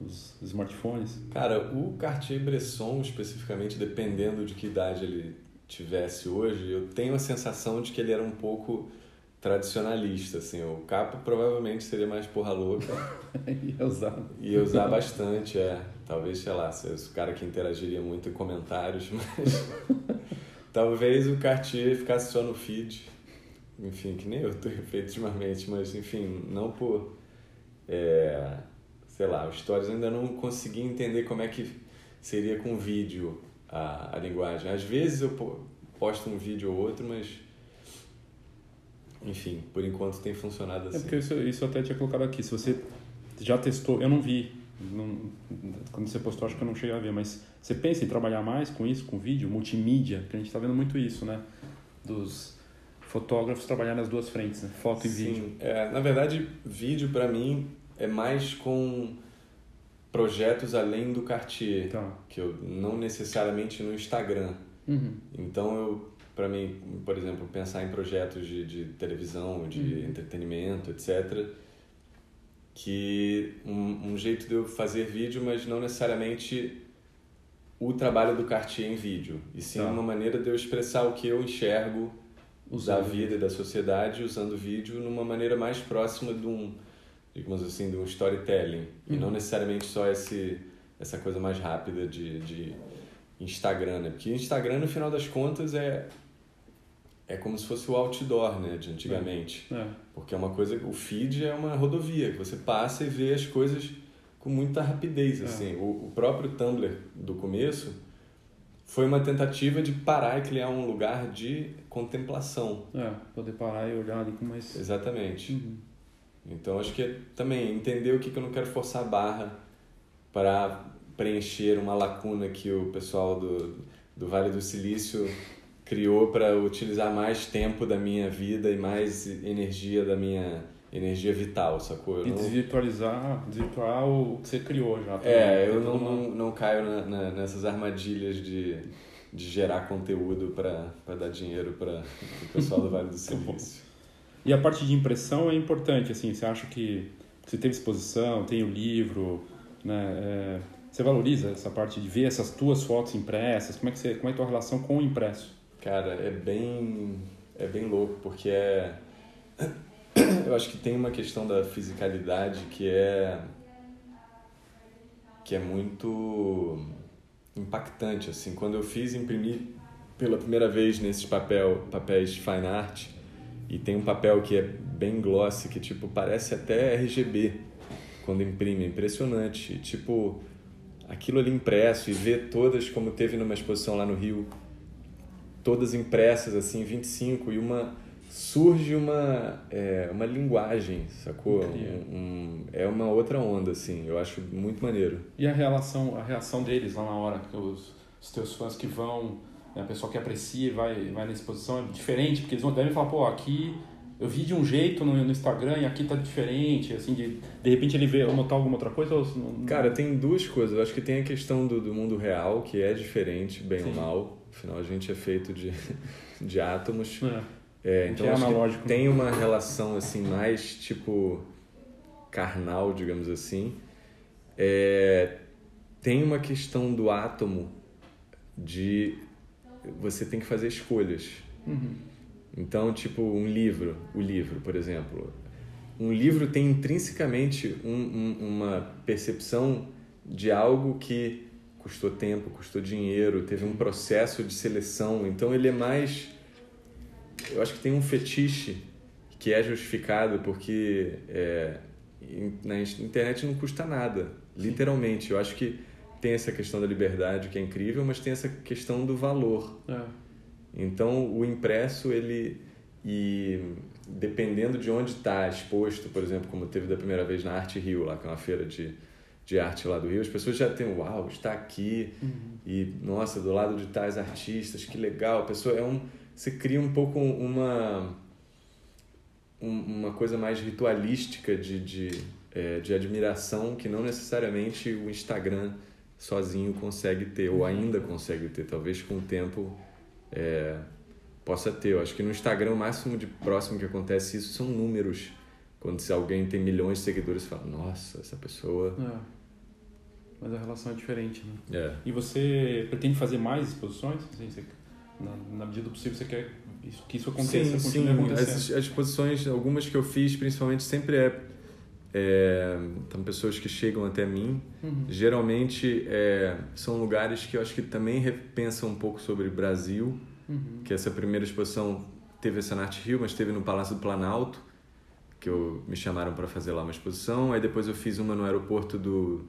os smartphones? Cara, o Cartier-Bresson, especificamente, dependendo de que idade ele tivesse hoje, eu tenho a sensação de que ele era um pouco tradicionalista, assim. O capa provavelmente seria mais porra louca ia usar. e ia usar bastante, é. Talvez, sei lá, se o cara que interagiria muito em comentários, mas... talvez o Cartier ficasse só no feed. Enfim, que nem eu tenho feito ultimamente, mas, enfim, não por... É, sei lá, o Stories eu ainda não consegui entender como é que seria com vídeo a, a linguagem. Às vezes eu po- posto um vídeo ou outro, mas enfim, por enquanto tem funcionado É assim. porque isso, isso eu até tinha colocado aqui. Se você já testou, eu não vi. não- quando você postou, acho que eu não cheguei a ver, mas você pensa em trabalhar mais com isso, com vídeo, multimídia, que a gente está vendo muito isso, né? Dos fotógrafos trabalhar nas duas frentes, né? Foto e vídeo. É, na verdade, vídeo para mim é mais com projetos além do Cartier, Tá. que eu não necessariamente no Instagram. Uhum. Então eu para mim, por exemplo, pensar em projetos de, de televisão, de Uhum. entretenimento, etc. Que um, um jeito de eu fazer vídeo, mas não necessariamente o trabalho do Cartier em vídeo, e sim Tá. uma maneira de eu expressar o que eu enxergo da Usando vida e da sociedade usando vídeo numa maneira mais próxima de um, digamos assim, de um storytelling. E Uhum. não necessariamente só esse, essa coisa mais rápida de, de Instagram, né? Porque Instagram, no final das contas, é, é como se fosse o outdoor, né? De antigamente. É. Porque é uma coisa, o feed é uma rodovia, que você passa e vê as coisas com muita rapidez, É. assim. O, o próprio Tumblr do começo foi uma tentativa de parar e criar um lugar de contemplação. É, poder parar e olhar ali com mais. Exatamente. Uhum. Então acho que é também entender o que, que eu não quero forçar a barra para preencher uma lacuna que o pessoal do, do Vale do Silício criou para utilizar mais tempo da minha vida e mais energia da minha energia vital, sacou? Eu E não- desvirtualizar, desvirtuar o que você criou já. também. É, eu não, uma- não, não caio na- na- nessas armadilhas de, de gerar conteúdo para dar dinheiro para o pessoal do Vale do Silício. E a parte de impressão é importante, assim, você acha que você teve exposição, tem o livro, né? é, você valoriza essa parte de ver essas tuas fotos impressas? Como é que você, como é a tua relação com o impresso? Cara, é bem, é bem louco, porque é, Eu acho que tem uma questão da fisicalidade que é que é muito impactante assim. Quando eu fiz imprimir pela primeira vez nesses papel papéis fine art e tem um papel que é bem glossy que tipo parece até RGB quando imprime, é impressionante. Tipo aquilo ali impresso e ver todas como teve numa exposição lá no Rio, todas impressas assim, 25 e uma surge uma é, uma linguagem, sacou? Um, um, é uma outra onda assim, eu acho muito maneiro. E a relação, a reação deles lá na hora, os, os teus fãs que vão, né, a pessoa que aprecia e vai vai na exposição é diferente, porque eles vão devem falar, pô, aqui eu vi de um jeito no, no, Instagram e aqui tá diferente, assim, de, de repente ele vê ou notar alguma outra coisa? Ou. Cara, tem duas coisas. Eu acho que tem a questão do, do mundo real, que é diferente, bem Sim. ou mal. Afinal, a gente é feito de, de átomos. É. É, então, é analógico. tem né? uma relação, assim, mais, tipo, carnal, digamos assim. É, tem uma questão do átomo de você tem que fazer escolhas. Uhum então, tipo, um livro, o livro, por exemplo. Um livro tem intrinsecamente um, um, uma percepção de algo que custou tempo, custou dinheiro, teve um processo de seleção. Então, ele é mais. Eu acho que tem um fetiche que é justificado porque é, na internet não custa nada, literalmente. Eu acho que tem essa questão da liberdade que é incrível, mas tem essa questão do valor. É. Então, o impresso, ele. E dependendo de onde está exposto, por exemplo, como teve da primeira vez na Arte Rio, lá, que é uma feira de, de arte lá do Rio, as pessoas já têm, uau, está aqui, uhum. e nossa, do lado de tais artistas, que legal. A pessoa é um. Você cria um pouco uma. uma coisa mais ritualística de, de, é, de admiração que não necessariamente o Instagram sozinho consegue ter, ou ainda consegue ter, talvez com o tempo é, possa ter. Eu acho que no Instagram o máximo de próximo que acontece isso são números. Quando se alguém tem milhões de seguidores, fala, nossa, essa pessoa. É. Mas a relação é diferente, né? É. E você pretende fazer mais exposições? Assim, você, na, na, medida do possível, você quer isso, que isso aconteça, sim, sim. As, as exposições, algumas que eu fiz, principalmente, sempre é é, são pessoas que chegam até mim. Uhum. Geralmente é, são lugares que eu acho que também repensam um pouco sobre o Brasil. Uhum. Que essa primeira exposição teve essa na Arte Rio, mas teve no Palácio do Planalto, que eu, me chamaram para fazer lá uma exposição. Aí depois eu fiz uma no aeroporto do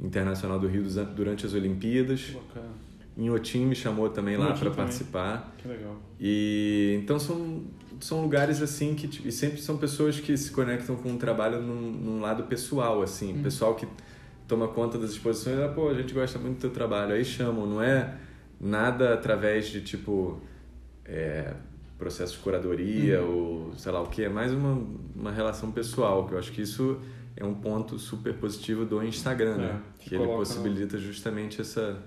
Internacional do Rio durante as Olimpíadas. Bacana. Inhotim me chamou também lá para participar. Que legal. E então são são lugares assim que e sempre são pessoas que se conectam com o trabalho num, num lado pessoal assim, hum. pessoal que toma conta das exposições, ah, pô, a gente gosta muito do teu trabalho, aí chamam, não é nada através de tipo é, processo de curadoria hum. ou sei lá o que, é mais uma, uma relação pessoal, que eu acho que isso é um ponto super positivo do Instagram, né? é, né? Que, que ele possibilita justamente essa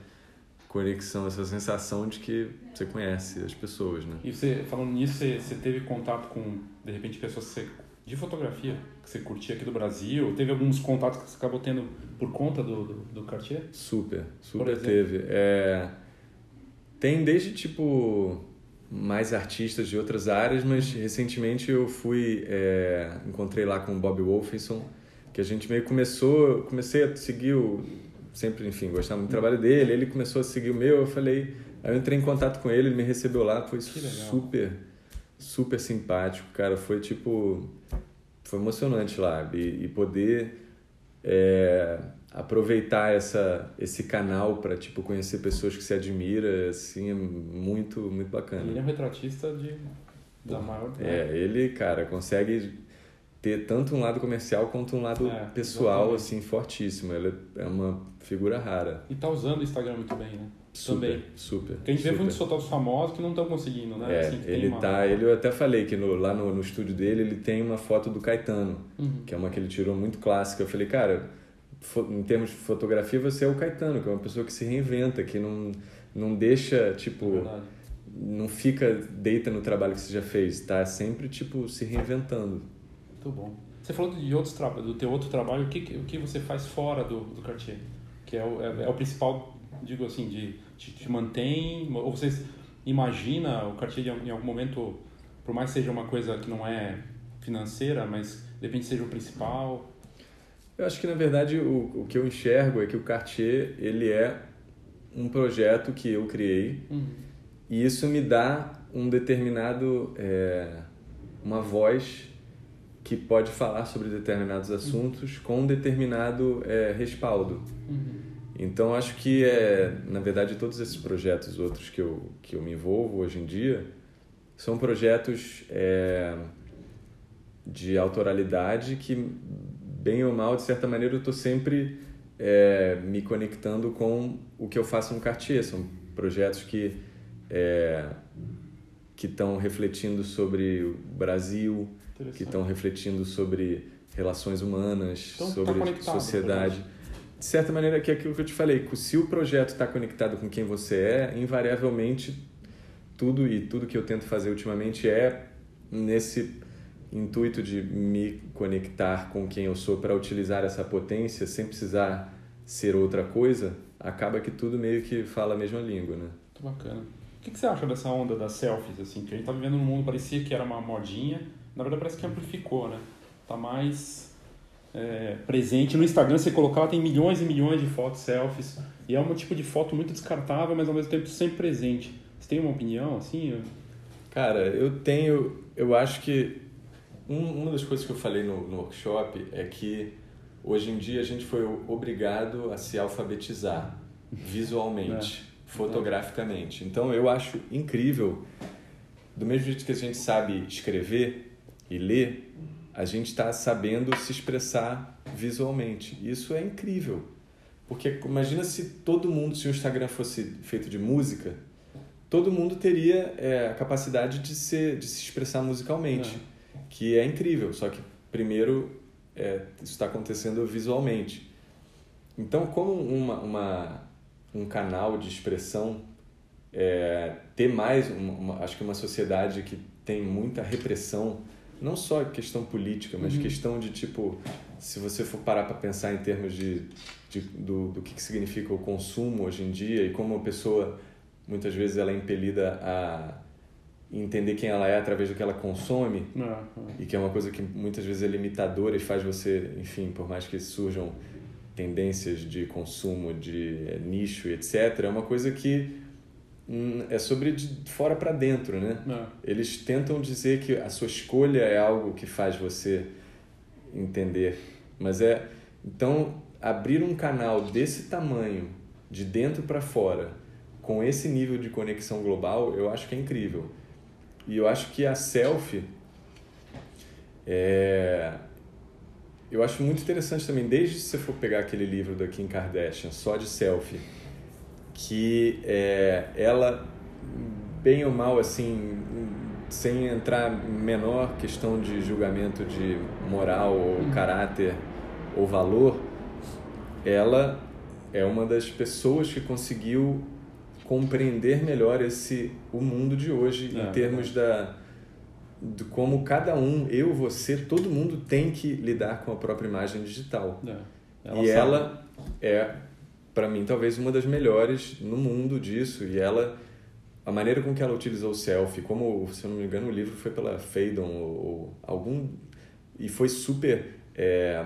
conexão, essa sensação de que você conhece as pessoas, né? E você, falando nisso, você, você teve contato com, de repente, pessoas você, de fotografia que você curtia aqui do Brasil? Teve alguns contatos que você acabou tendo por conta do, do, do Cartier? Super, super teve. É, tem desde, tipo, mais artistas de outras áreas, mas recentemente eu fui, é, encontrei lá com o Bob Wolfenson, que a gente meio começou, comecei a seguir o sempre, enfim, gostava muito do trabalho dele. Ele começou a seguir o meu, eu falei, aí eu entrei em contato com ele, ele me recebeu lá, foi super, super simpático, cara. Foi tipo, foi emocionante lá e, e poder é, aproveitar essa, esse canal para tipo conhecer pessoas que se admira, assim, é muito, muito bacana. Ele é um retratista de da maior. É, ele, cara, consegue ter tanto um lado comercial quanto um lado é, pessoal, exatamente. assim, fortíssimo. Ela é uma figura rara. E tá usando o Instagram muito bem, né? Super, Também. super. Porque a gente super. vê muitos fotógrafos famosos que não estão conseguindo, né? É, assim, ele uma... tá, ele, eu até falei que no, lá no, no estúdio dele ele tem uma foto do Caetano, uhum. que é uma que ele tirou muito clássica. Eu falei, cara, em termos de fotografia você é o Caetano, que é uma pessoa que se reinventa, que não, não deixa, tipo... É não fica, deita no trabalho que você já fez, tá sempre, tipo, se reinventando. Muito bom. Você falou de outros trabalhos, do teu outro trabalho, o que, o que você faz fora do, do Cartier? Que é o, é, é o principal, digo assim, de te, te mantém, ou você imagina o Cartier em algum momento, por mais que seja uma coisa que não é financeira, mas de repente seja o principal? Eu acho que na verdade o, o que eu enxergo é que o Cartier ele é um projeto que eu criei uhum. e isso me dá um determinado é, uma voz que pode falar sobre determinados assuntos uhum. com um determinado é, respaldo. Uhum. Então acho que é, na verdade, todos esses projetos outros que eu que eu me envolvo hoje em dia são projetos é, de autoralidade que bem ou mal de certa maneira eu estou sempre é, me conectando com o que eu faço no Cartier. São projetos que é, que estão refletindo sobre o Brasil, que estão refletindo sobre relações humanas, então, tá sobre tá sociedade. De certa maneira, que é aquilo que eu te falei, se o projeto está conectado com quem você é, invariavelmente tudo e tudo que eu tento fazer ultimamente é nesse intuito de me conectar com quem eu sou para utilizar essa potência sem precisar ser outra coisa, acaba que tudo meio que fala a mesma língua, né? Muito bacana. O que, que você acha dessa onda das selfies, assim? Que a gente tá vivendo num mundo, parecia que era uma modinha, na verdade parece que amplificou, né? Tá mais é, presente. No Instagram, você colocar tem milhões e milhões de fotos, selfies. E é um tipo de foto muito descartável, mas ao mesmo tempo sempre presente. Você tem uma opinião, assim? Cara, eu tenho... Eu acho que um, uma das coisas que eu falei no, no workshop é que hoje em dia a gente foi obrigado a se alfabetizar visualmente, é. fotograficamente. Então eu acho incrível, do mesmo jeito que a gente sabe escrever e ler, a gente está sabendo se expressar visualmente. Isso é incrível. Porque imagina se todo mundo, se o Instagram fosse feito de música, todo mundo teria é, a capacidade de, ser, de se expressar musicalmente, é. Que é incrível. Só que primeiro é, isso está acontecendo visualmente. Então, como uma, uma, um canal de expressão é, ter mais, uma, uma, acho que uma sociedade que tem muita repressão não só questão política, mas uhum. questão de tipo, se você for parar para pensar em termos de, de do, do que, que significa o consumo hoje em dia e como a pessoa muitas vezes ela é impelida a entender quem ela é através do que ela consome uhum. e que é uma coisa que muitas vezes é limitadora e faz você, enfim, por mais que surjam tendências de consumo, de é, nicho, etc, é uma coisa que Hum, é sobre de fora para dentro, né? É. Eles tentam dizer que a sua escolha é algo que faz você entender, mas é então abrir um canal desse tamanho, de dentro para fora, com esse nível de conexão global, eu acho que é incrível. E eu acho que a selfie é eu acho muito interessante também, desde se você for pegar aquele livro da Kim Kardashian, só de selfie, que é, ela, bem ou mal, assim, sem entrar menor questão de julgamento de moral ou uhum. caráter ou valor, ela é uma das pessoas que conseguiu compreender melhor esse o mundo de hoje é, em termos é. da de como cada um, eu, você, todo mundo tem que lidar com a própria imagem digital. É. Ela e sabe. ela é para mim, talvez uma das melhores no mundo disso. E ela, a maneira com que ela utilizou o selfie, como, se eu não me engano, o livro foi pela Phaidon ou, ou algum. E foi super é,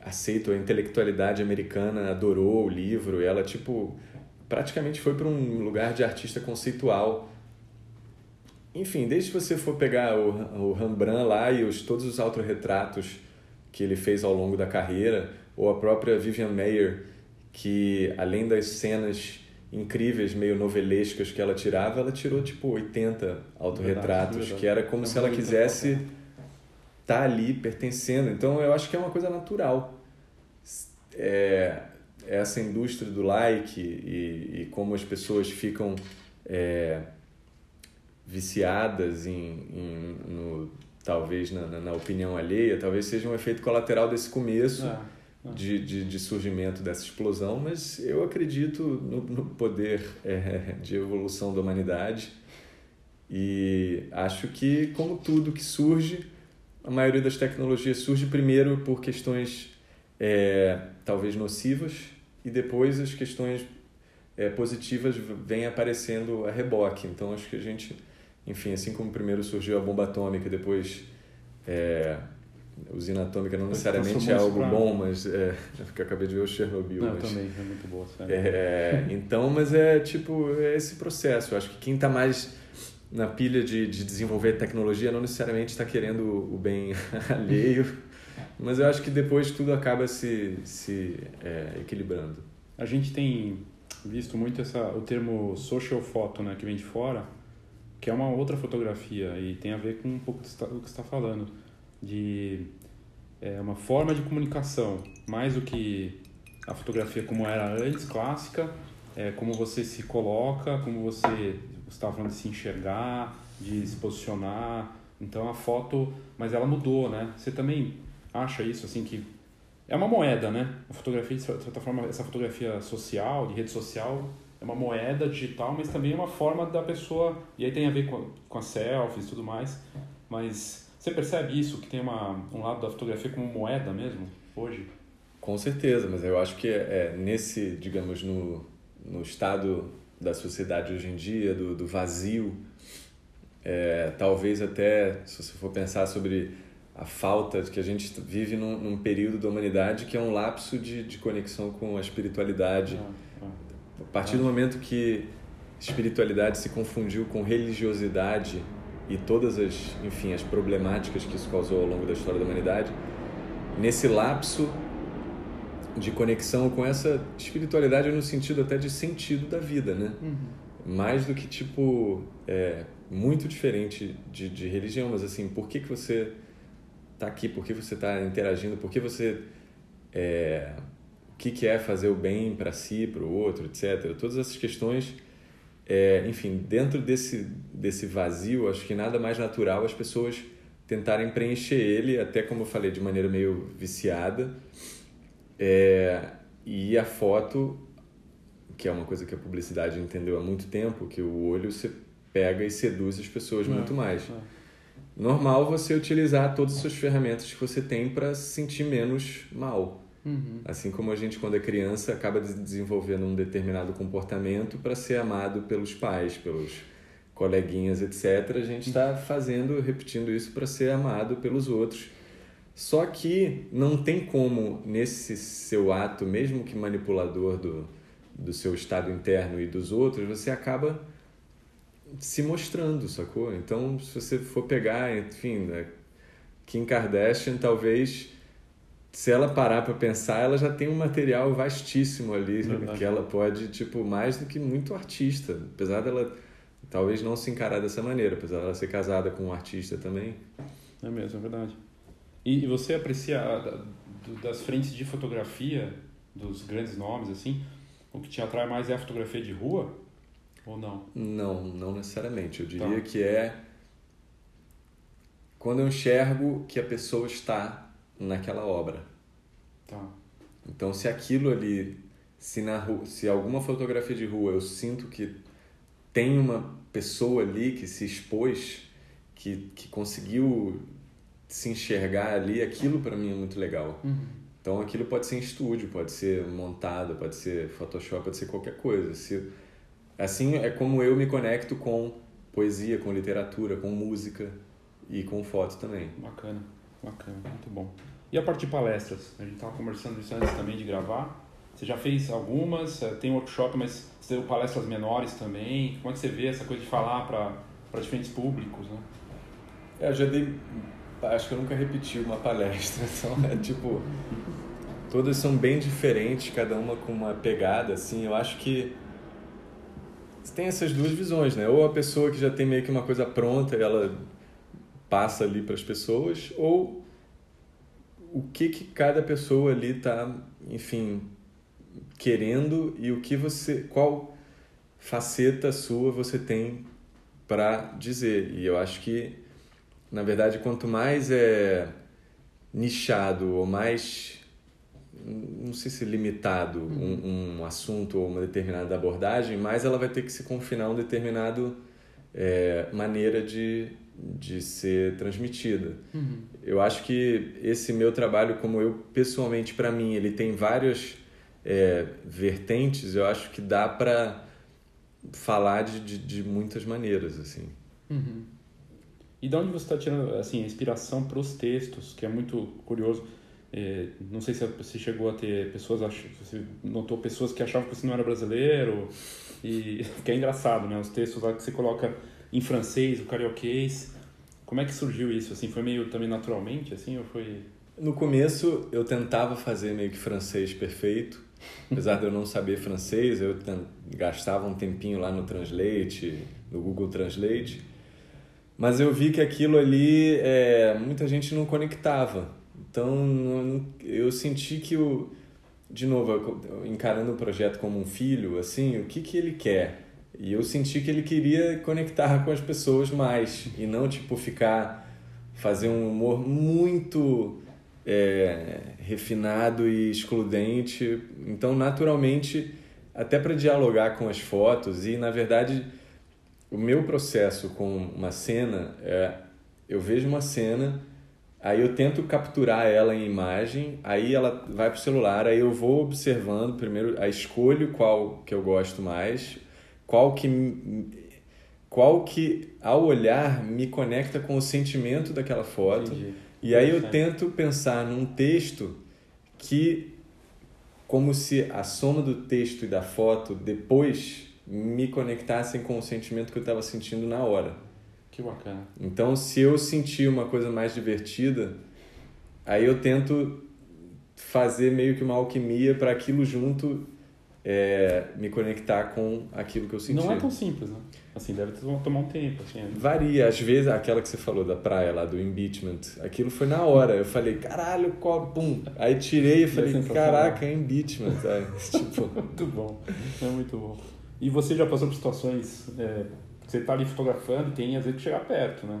aceito. A intelectualidade americana adorou o livro. Ela, tipo, praticamente foi para um lugar de artista conceitual. Enfim, desde que você for pegar o, o Rembrandt lá e os, todos os autorretratos que ele fez ao longo da carreira, ou a própria Vivian Mayer que além das cenas incríveis, meio novelescas que ela tirava, ela tirou tipo 80 autorretratos, verdade, que era como é se ela quisesse estar tá ali pertencendo. Então eu acho que é uma coisa natural. É, essa indústria do like e, e como as pessoas ficam é, viciadas em, em no, talvez na, na, opinião alheia, talvez seja um efeito colateral desse começo. É de, de, de, surgimento dessa explosão, mas eu acredito no, no poder é, de evolução da humanidade e acho que, como tudo que surge, a maioria das tecnologias surge primeiro por questões é, talvez nocivas e depois as questões é, positivas vêm aparecendo a reboque. Então acho que a gente, enfim, assim como primeiro surgiu a bomba atômica, depois é, usina atômica não necessariamente é algo pra... bom, mas é, eu acabei de ver o Chernobyl. Não, mas, também, é muito boa. É, então, mas é tipo é esse processo. Eu acho que quem está mais na pilha de, de desenvolver tecnologia não necessariamente está querendo o bem alheio, mas eu acho que depois tudo acaba se, se é, equilibrando. A gente tem visto muito essa, o termo social photo, né, que vem de fora, que é uma outra fotografia e tem a ver com um pouco do que está falando, de é, uma forma de comunicação, mais do que a fotografia como era antes, clássica, é, como você se coloca, como você estava falando de se enxergar, de se posicionar. Então a foto, mas ela mudou, né? Você também acha isso assim que é uma moeda, né? A fotografia de certa forma, essa fotografia social, de rede social, é uma moeda digital, mas também é uma forma da pessoa. E aí tem a ver com, com as selfies e tudo mais. Mas você percebe isso, que tem uma, um lado da fotografia como moeda mesmo, hoje? Com certeza, mas eu acho que é, é nesse, digamos, no, no estado da sociedade hoje em dia, do, do vazio, é, talvez até, se você for pensar sobre a falta de que a gente vive num, num, período da humanidade que é um lapso de, de conexão com a espiritualidade. Ah, ah, a partir do momento que espiritualidade se confundiu com religiosidade e todas as, enfim, as problemáticas que isso causou ao longo da história da humanidade, nesse lapso de conexão com essa espiritualidade no sentido até de sentido da vida, né? Uhum. Mais do que tipo é, muito diferente de, de religião, mas assim, por que que você está aqui? Por que você está interagindo? Por que você é, o que, que é fazer o bem para si, para o outro, etc. Todas essas questões, é, enfim, dentro desse, desse vazio, acho que nada mais natural as pessoas tentarem preencher ele, até como eu falei, de maneira meio viciada. É, e a foto, que é uma coisa que a publicidade entendeu há muito tempo, que o olho se pega e seduz as pessoas é, muito mais. É. Normal você utilizar todas as suas ferramentas que você tem para se sentir menos mal. Uhum. Assim como a gente, quando é criança, acaba desenvolvendo um determinado comportamento para ser amado pelos pais, pelos coleguinhas, etc. A gente está fazendo, repetindo isso para ser amado pelos outros. Só que não tem como, nesse seu ato, mesmo que manipulador do, do seu estado interno e dos outros, você acaba se mostrando, sacou? Então, se você for pegar, enfim, né, Kim Kardashian, talvez se ela parar para pensar, ela já tem um material vastíssimo ali Verdade. que ela pode, tipo, mais do que muito artista, apesar dela talvez não se encarar dessa maneira, apesar dela ser casada com um artista também. É mesmo, é verdade. E, você aprecia das frentes de fotografia dos grandes nomes assim, o que te atrai mais é a fotografia de rua ou não? Não, não necessariamente. Eu diria tá. que é quando eu enxergo que a pessoa está naquela obra. Tá. Então, se aquilo ali, se na rua, se alguma fotografia de rua eu sinto que tem uma pessoa ali que se expôs, que, que conseguiu se enxergar ali, aquilo para mim é muito legal. Uhum. Então, aquilo pode ser em estúdio, pode ser montado, pode ser Photoshop, pode ser qualquer coisa. Se, assim é como eu me conecto com poesia, com literatura, com música e com foto também. Bacana. Bacana, muito bom. E a parte de palestras? A gente estava conversando isso antes também de gravar. Você já fez algumas, eh, tem workshop, mas você deu palestras menores também. Como é que você vê essa coisa de falar para diferentes públicos, né? É, eu já dei... Acho que eu nunca repeti uma palestra, então é tipo... Todas são bem diferentes, cada uma com uma pegada, assim. Eu acho que tem essas duas visões, né? Ou a pessoa que já tem meio que uma coisa pronta, ela passa ali para as pessoas ou o que que cada pessoa ali está, enfim, querendo e o que você, qual faceta sua você tem para dizer. E eu acho que, na verdade, quanto mais é nichado ou mais, não sei se limitado uhum. um, um, assunto ou uma determinada abordagem, mais ela vai ter que se confinar a um determinado é, maneira de, de ser transmitida. Uhum. Eu acho que esse meu trabalho, como eu pessoalmente para mim, ele tem várias é, vertentes. Eu acho que dá para falar de, de, de, muitas maneiras assim. Uhum. E de onde você está tirando assim, a inspiração para os textos, que é muito curioso. É, não sei se você chegou a ter pessoas, você notou pessoas que achavam que você não era brasileiro, e que é engraçado, né? Os textos lá que você coloca em francês, o carioquês. Como é que surgiu isso? Assim, foi meio também naturalmente, assim, ou foi... No começo eu tentava fazer meio que francês perfeito, apesar de eu não saber francês, eu gastava um tempinho lá no Translate, no Google Translate, mas eu vi que aquilo ali é, muita gente não conectava. Então eu senti que o de novo encarando o projeto como um filho, assim, o que que ele quer? E eu senti que ele queria conectar com as pessoas mais e não tipo ficar fazer um humor muito é, refinado e excludente. Então, naturalmente, até para dialogar com as fotos e na verdade o meu processo com uma cena é eu vejo uma cena Aí eu tento capturar ela em imagem, aí ela vai para o celular, aí eu vou observando primeiro, a escolho qual que eu gosto mais, qual que qual que ao olhar me conecta com o sentimento daquela foto. Entendi. E aí eu tento pensar num texto que como se a soma do texto e da foto depois me conectassem com o sentimento que eu estava sentindo na hora. Que bacana. Então, se eu sentir uma coisa mais divertida, aí eu tento fazer meio que uma alquimia para aquilo junto é, me conectar com aquilo que eu senti. Não é tão simples, né? Assim, deve tomar um tempo. Assim, é... Varia. Às vezes, aquela que você falou da praia lá, do impeachment, aquilo foi na hora. Eu falei, caralho, qual, pum. Aí tirei e falei, caraca, é impeachment. tipo... muito bom. É muito bom. E você já passou por situações é, você está ali fotografando e tem às vezes que chegar perto, né?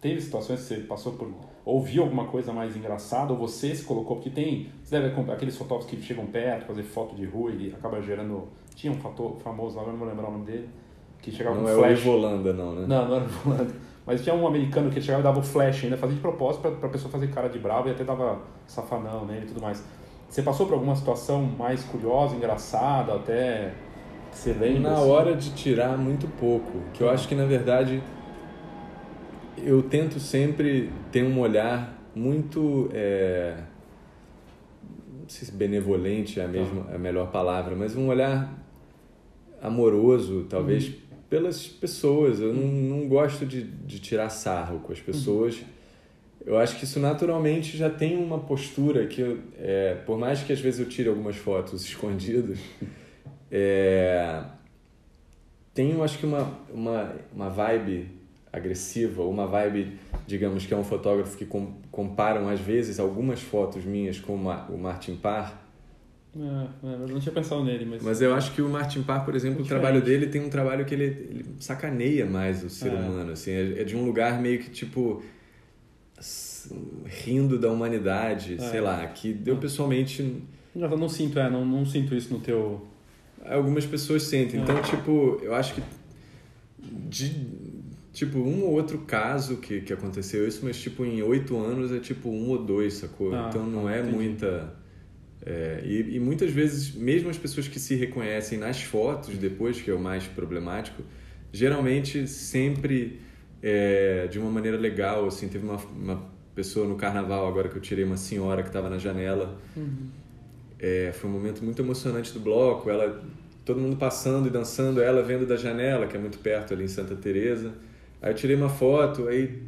Teve situações que você passou por ouviu alguma coisa mais engraçada ou você se colocou porque tem você deve aqueles fotógrafos que chegam perto fazer foto de rua e acaba gerando tinha um fator famoso lá, agora não vou lembrar o nome dele que chegava não com é flash. o Holanda não, né? Não, não era o Holanda. Mas tinha um americano que chegava e dava o flash ainda, fazia de propósito para a pessoa fazer cara de bravo e até dava safanão nele e tudo mais. Você passou por alguma situação mais curiosa, engraçada, até você lembra? Na assim? hora de tirar, muito pouco. Que eu acho que, na verdade, eu tento sempre ter um olhar muito. É... Não sei se benevolente é a, mesma, tá. é a melhor palavra, mas um olhar amoroso, talvez, uhum. pelas pessoas. Eu não, não gosto de, de tirar sarro com as pessoas. Uhum. Eu acho que isso naturalmente já tem uma postura que, eu, é, por mais que às vezes eu tire algumas fotos escondidas. É, tem, acho que uma, uma, uma vibe agressiva, uma vibe, digamos, que é um fotógrafo que com, comparam às vezes algumas fotos minhas com uma, o Martin Parr. É, é, eu não tinha pensado nele, mas... Mas eu acho que o Martin Parr, por exemplo, é o trabalho dele tem um trabalho que ele, ele sacaneia mais o ser é. humano, assim, é, é, de um lugar meio que, tipo, rindo da humanidade, é. sei lá, que eu pessoalmente... Eu não sinto, é, não, não sinto isso no teu algumas pessoas sentem. Então, tipo, eu acho que de tipo um ou outro caso que, que aconteceu isso, mas tipo em oito anos é tipo um ou dois, sacou? Ah, então não é entendi. muita. É, e, e muitas vezes, mesmo as pessoas que se reconhecem nas fotos depois, que é o mais problemático, geralmente sempre é, de uma maneira legal. Assim, teve uma, uma pessoa no carnaval agora que eu tirei uma senhora que estava na janela. Uhum. É, foi um momento muito emocionante do bloco. Ela, todo mundo passando e dançando, ela vendo da janela, que é muito perto ali em Santa Teresa. Aí eu tirei uma foto, aí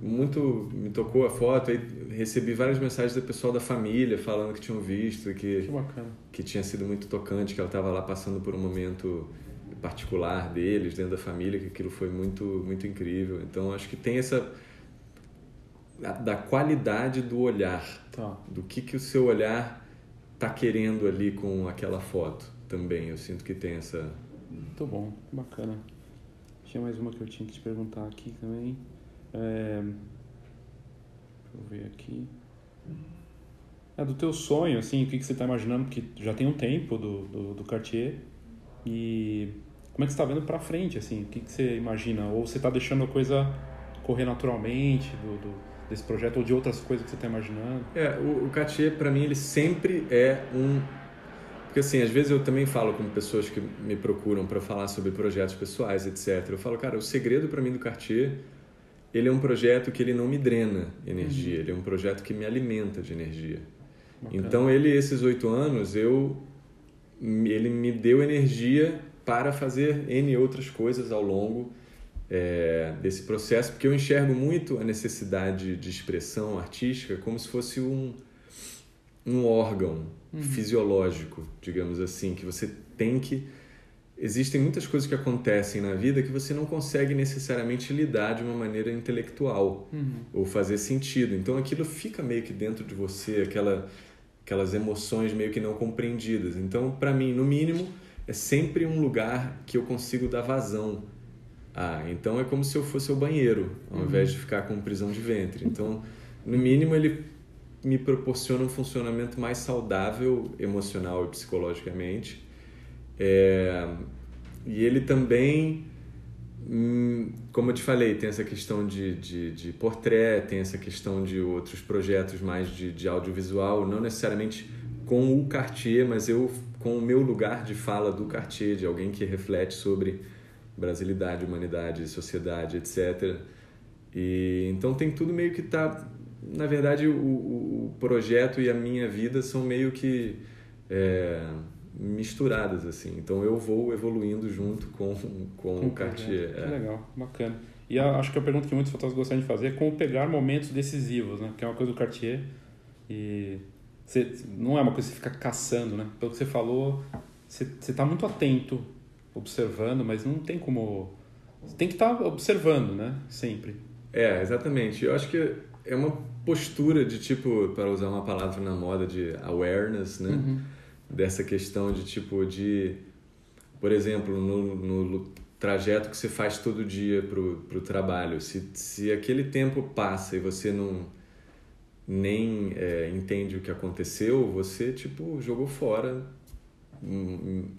muito me tocou a foto, aí recebi várias mensagens do pessoal da família falando que tinham visto, que que, que tinha sido muito tocante, que ela estava lá passando por um momento particular deles dentro da família, que aquilo foi muito muito incrível. Então acho que tem essa da qualidade do olhar, tá. do que que o seu olhar tá querendo ali com aquela foto também. Eu sinto que tem essa. Muito bom, bacana. Tinha mais uma que eu tinha que te perguntar aqui também. É... Deixa eu ver aqui. É do teu sonho, assim, o que, que você está imaginando? Porque já tem um tempo do, do, do Cartier. E como é que você está vendo para frente, assim? O que, que você imagina? Ou você está deixando a coisa correr naturalmente do, do desse projeto ou de outras coisas que você está imaginando? É, o, o Cartier, para mim, ele sempre é um. Porque, assim, às vezes eu também falo com pessoas que me procuram para falar sobre projetos pessoais, etc. Eu falo, cara, o segredo para mim do Cartier ele é um projeto que ele não me drena energia, uhum. ele é um projeto que me alimenta de energia. Bacana. Então ele esses oito anos eu ele me deu energia para fazer n outras coisas ao longo é, desse processo, porque eu enxergo muito a necessidade de expressão artística como se fosse um um órgão uhum. fisiológico, digamos assim, que você tem que existem muitas coisas que acontecem na vida que você não consegue necessariamente lidar de uma maneira intelectual uhum. ou fazer sentido. Então aquilo fica meio que dentro de você, aquela, aquelas emoções meio que não compreendidas. Então, para mim, no mínimo, é sempre um lugar que eu consigo dar vazão. Ah, então é como se eu fosse o banheiro, ao uhum. invés de ficar com prisão de ventre. Então, no mínimo, ele me proporciona um funcionamento mais saudável emocional e psicologicamente é, e ele também, hum, como eu te falei, tem essa questão de, de, de portrait, tem essa questão de outros projetos mais de, de audiovisual, não necessariamente com o Cartier, mas eu com o meu lugar de fala do Cartier, de alguém que reflete sobre brasilidade, humanidade, sociedade, etc. E então tem tudo meio que tá, na verdade, o, o projeto e a minha vida são meio que é, misturadas assim. Então eu vou evoluindo junto com, com, com o Cartier. É. Que legal, bacana. E a, acho que a pergunta que muitos fotógrafos gostariam de fazer é como pegar momentos decisivos, né? Que é uma coisa do Cartier e você, não é uma coisa que você fica caçando, né? Pelo que você falou, você está muito atento, observando, mas não tem como... Tem que estar tá observando, né? Sempre. É, exatamente. Eu acho que é uma postura de tipo, para usar uma palavra na moda, de awareness, né? Uhum dessa questão de tipo de por exemplo no, no trajeto que você faz todo dia pro, pro trabalho se, se aquele tempo passa e você não nem é, entende o que aconteceu você tipo jogou fora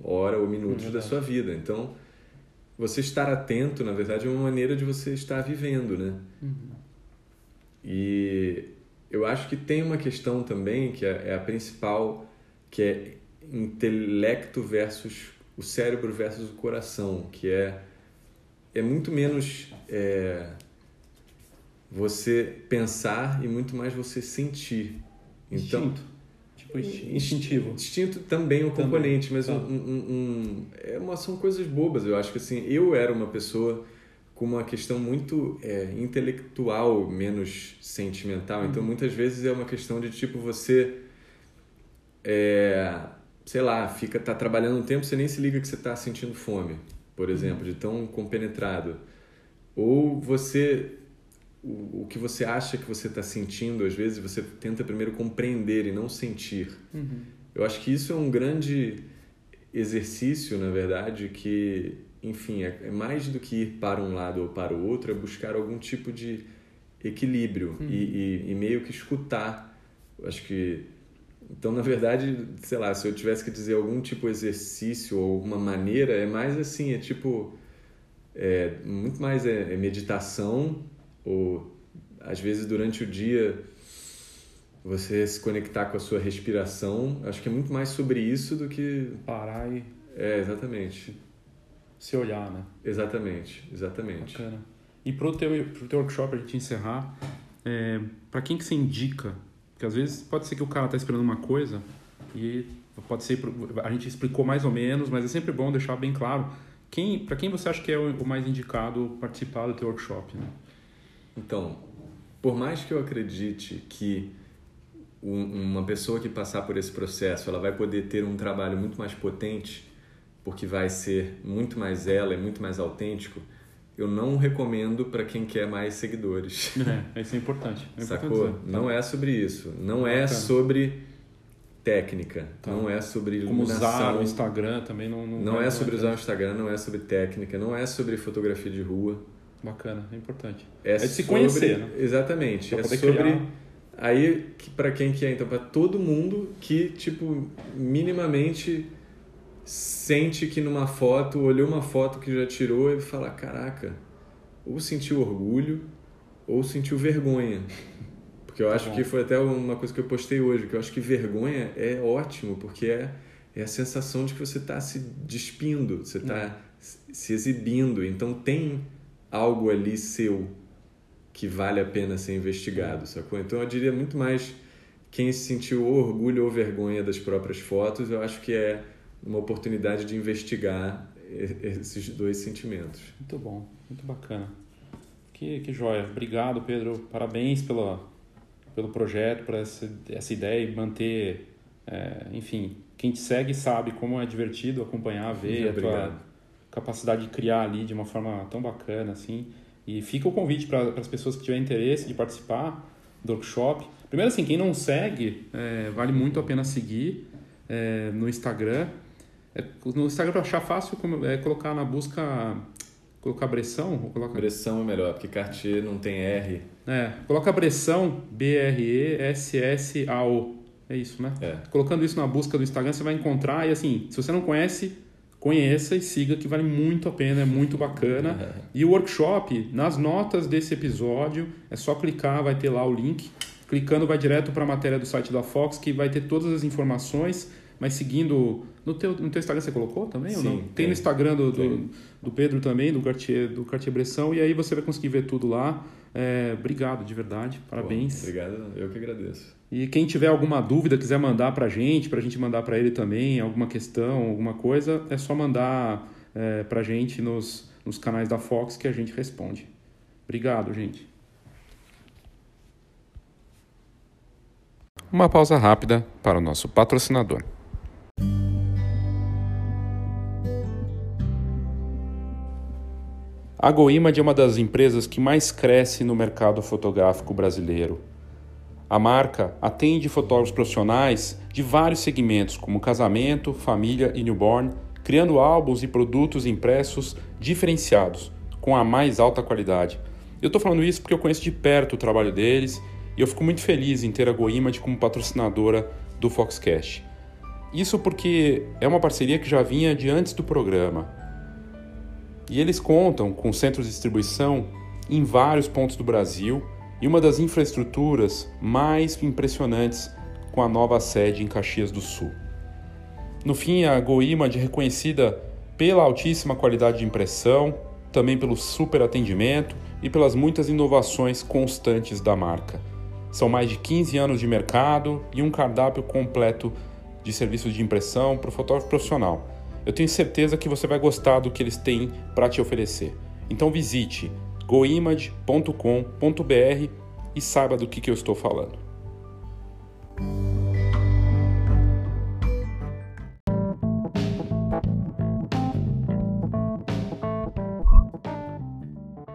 hora ou minutos é da sua vida então você estar atento na verdade é uma maneira de você estar vivendo né uhum. e eu acho que tem uma questão também que é, é a principal que é intelecto versus o cérebro versus o coração, que é é muito menos é, você pensar e muito mais você sentir. Então, instinto. Tipo instintivo. Instinto também é um componente, mas tá. um, um, um, é uma, são coisas bobas. Eu acho que assim, eu era uma pessoa com uma questão muito é, intelectual, menos sentimental. Então, uhum. Muitas vezes é uma questão de tipo você é, sei lá, fica tá trabalhando um tempo, você nem se liga que você está sentindo fome, por uhum. exemplo, de tão compenetrado. Ou você o, o que você acha que você está sentindo, às vezes você tenta primeiro compreender e não sentir. Uhum. Eu acho que isso é um grande exercício, na verdade, que, enfim, é, é, mais do que ir para um lado ou para o outro, é buscar algum tipo de equilíbrio uhum. e, e, e meio que escutar. Eu acho que então, na verdade, sei lá, se eu tivesse que dizer algum tipo de exercício ou alguma maneira, é mais assim, é tipo, é, muito mais é, é meditação ou às vezes durante o dia você se conectar com a sua respiração. Acho que é muito mais sobre isso do que parar e é exatamente se olhar, né? Exatamente, exatamente. Bacana. E pro teu pro teu workshop a gente encerrar, é, para quem que você indica porque às vezes pode ser que o cara está esperando uma coisa e pode ser a gente explicou mais ou menos, mas é sempre bom deixar bem claro quem para quem você acha que é o mais indicado participar do teu workshop. Né? Então, por mais que eu acredite que uma pessoa que passar por esse processo ela vai poder ter um trabalho muito mais potente porque vai ser muito mais ela, é muito mais autêntico eu não recomendo para quem quer mais seguidores. É, isso é importante. É Sacou? Importante tá. Não é sobre isso. Não é sobre técnica. Tá. Não é sobre iluminação. Como usar o Instagram também não. Não, não é sobre usar o Instagram, não é sobre técnica, não é sobre fotografia de rua. Bacana, é importante. É, é de se conhecer, né? Exatamente. Pra é sobre. Criar... Aí, para quem que é? Então, para todo mundo que, tipo, minimamente sente que numa foto, olhou uma foto que já tirou e fala: caraca, ou sentiu orgulho ou sentiu vergonha. Porque eu tá acho que foi até uma coisa que eu postei hoje, que eu acho que vergonha é ótimo, porque é, é a sensação de que você está se despindo, você está hum. se exibindo. Então tem algo ali seu. que vale a pena ser investigado, sacou? Então eu diria muito mais quem sentiu orgulho ou vergonha das próprias fotos, eu acho que é uma oportunidade de investigar esses dois sentimentos. Muito bom, muito bacana. Que, que joia. Obrigado, Pedro. Parabéns pela, pelo projeto, por essa, essa ideia e manter. É, enfim, quem te segue sabe como é divertido acompanhar, ver a tua capacidade de criar ali de uma forma tão bacana assim. E fica o convite para as pessoas que tiverem interesse de participar do workshop. Primeiro, assim, quem não segue, é, vale muito a pena seguir é, no Instagram. É, no Instagram, para achar fácil, é colocar na busca colocar Bressão? Coloca... Bressão é melhor, porque Cartier não tem R. É, coloca Bressão, B-R-E-S-S-A-O. É isso, né? É. Colocando isso na busca do Instagram, você vai encontrar. E assim, se você não conhece, conheça e siga, que vale muito a pena, é muito bacana. E o workshop, nas notas desse episódio, é só clicar, vai ter lá o link. Clicando, vai direto para a matéria do site da Fox, que vai ter todas as informações mas seguindo. No teu, no teu Instagram você colocou também? Sim, ou não? Tem, tem no Instagram do, do, do, Pedro também, do Cartier, do Cartier Bressão, e aí você vai conseguir ver tudo lá. É, obrigado, de verdade. Parabéns. obrigado, eu que agradeço. E quem tiver alguma dúvida, quiser mandar pra gente, pra gente mandar para ele também, alguma questão, alguma coisa, é só mandar é, pra gente nos, nos canais da Fox que a gente responde. Obrigado, gente. Uma pausa rápida para o nosso patrocinador. A GoImage é uma das empresas que mais cresce no mercado fotográfico brasileiro. A marca atende fotógrafos profissionais de vários segmentos, como casamento, família e newborn, criando álbuns e produtos impressos diferenciados, com a mais alta qualidade. Eu estou falando isso porque eu conheço de perto o trabalho deles e eu fico muito feliz em ter a GoImage como patrocinadora do Foxcast. Isso porque é uma parceria que já vinha de antes do programa e eles contam com centros de distribuição em vários pontos do Brasil e uma das infraestruturas mais impressionantes com a nova sede em Caxias do Sul. No fim, a GoImage é reconhecida pela altíssima qualidade de impressão, também pelo super atendimento e pelas muitas inovações constantes da marca. São mais de 15 anos de mercado e um cardápio completo de serviços de impressão para o fotógrafo profissional eu tenho certeza que você vai gostar do que eles têm para te oferecer. Então visite goimage.com.br e saiba do que, que eu estou falando.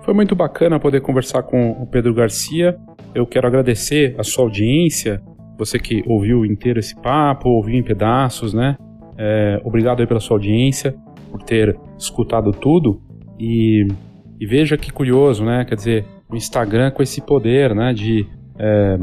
Foi muito bacana poder conversar com o Pedro Garcia. Eu quero agradecer a sua audiência, você que ouviu inteiro esse papo, ouviu em pedaços, né? É, obrigado aí pela sua audiência, por ter escutado tudo. E, e veja que curioso, né? Quer dizer, o Instagram com esse poder, né? De é,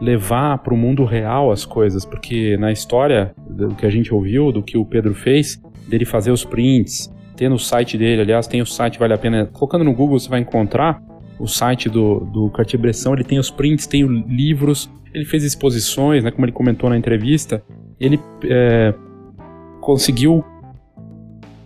levar para o mundo real as coisas, porque na história do que a gente ouviu, do que o Pedro fez, dele fazer os prints, ter no site dele, aliás, tem o site, vale a pena, colocando no Google você vai encontrar o site do, do Cartier-Bresson, ele tem os prints, tem livros, ele fez exposições, né, como ele comentou na entrevista, ele é, conseguiu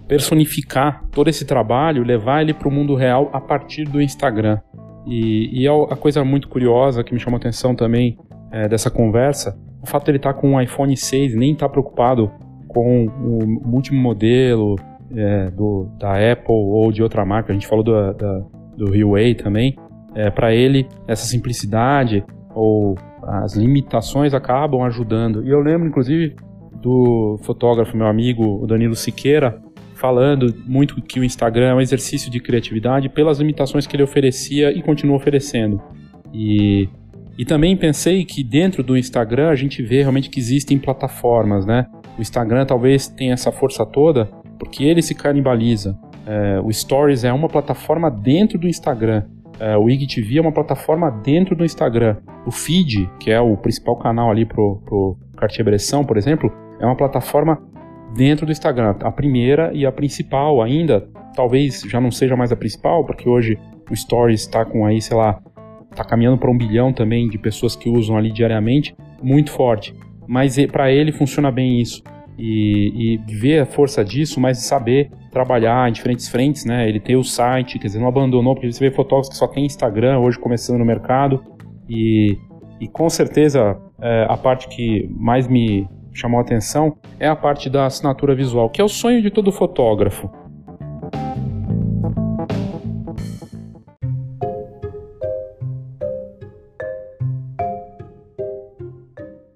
personificar todo esse trabalho, levar ele para o mundo real a partir do Instagram. E, e, é a coisa muito curiosa que me chamou a atenção também é, dessa conversa, o fato de ele estar tá com um iPhone 6, nem estar tá preocupado com o, último modelo é, do, da Apple ou de outra marca, a gente falou do, da, do Huawei também, é, para ele essa simplicidade ou as limitações acabam ajudando. E eu lembro, inclusive, do fotógrafo, meu amigo, Danilo Siqueira, falando muito que o Instagram é um exercício de criatividade pelas limitações que ele oferecia e continua oferecendo. E, e também pensei que dentro do Instagram a gente vê realmente que existem plataformas, né? O Instagram talvez tenha essa força toda porque ele se canibaliza. É, o Stories é uma plataforma dentro do Instagram. É, o IGTV é uma plataforma dentro do Instagram. O Feed, que é o principal canal ali pro, pro Cartier-Bresson, por exemplo, é uma plataforma dentro do Instagram, a primeira e a principal ainda, talvez já não seja mais a principal, porque hoje o Stories está com aí, sei lá, está caminhando para um bilhão também de pessoas que usam ali diariamente, muito forte. Mas para ele funciona bem isso. e, e ver a força disso, mas saber trabalhar em diferentes frentes, né? Ele tem o site, quer dizer, não abandonou, porque você vê fotógrafos que só tem Instagram hoje começando no mercado e, e com certeza é, a parte que mais me chamou a atenção é a parte da assinatura visual, que é o sonho de todo fotógrafo.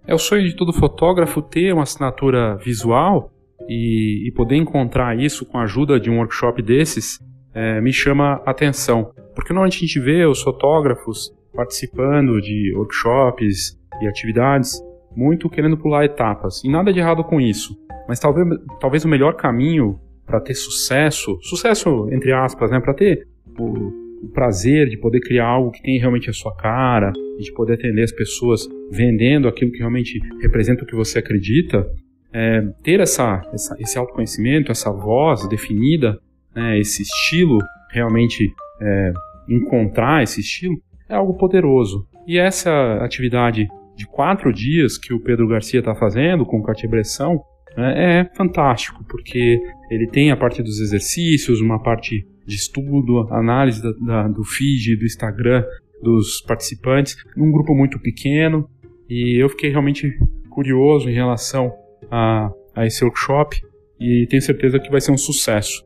É o sonho de todo fotógrafo ter uma assinatura visual e, e poder encontrar isso com a ajuda de um workshop desses é, me chama atenção. Porque normalmente a gente vê os fotógrafos participando de workshops e atividades muito querendo pular etapas. E nada de errado com isso. Mas talvez, talvez o melhor caminho para ter sucesso, sucesso entre aspas, né, para ter o, o prazer de poder criar algo que tem realmente a sua cara, de poder atender as pessoas vendendo aquilo que realmente representa o que você acredita, é, ter essa, essa, esse autoconhecimento, essa voz definida, né, esse estilo, realmente é, encontrar esse estilo, é algo poderoso. E essa atividade de quatro dias que o Pedro Garcia está fazendo com Cartier-Bresson né, é fantástico, porque ele tem a parte dos exercícios, uma parte de estudo, análise da, da, do feed, do Instagram dos participantes, num grupo muito pequeno, e eu fiquei realmente curioso em relação a, a esse workshop e tenho certeza que vai ser um sucesso.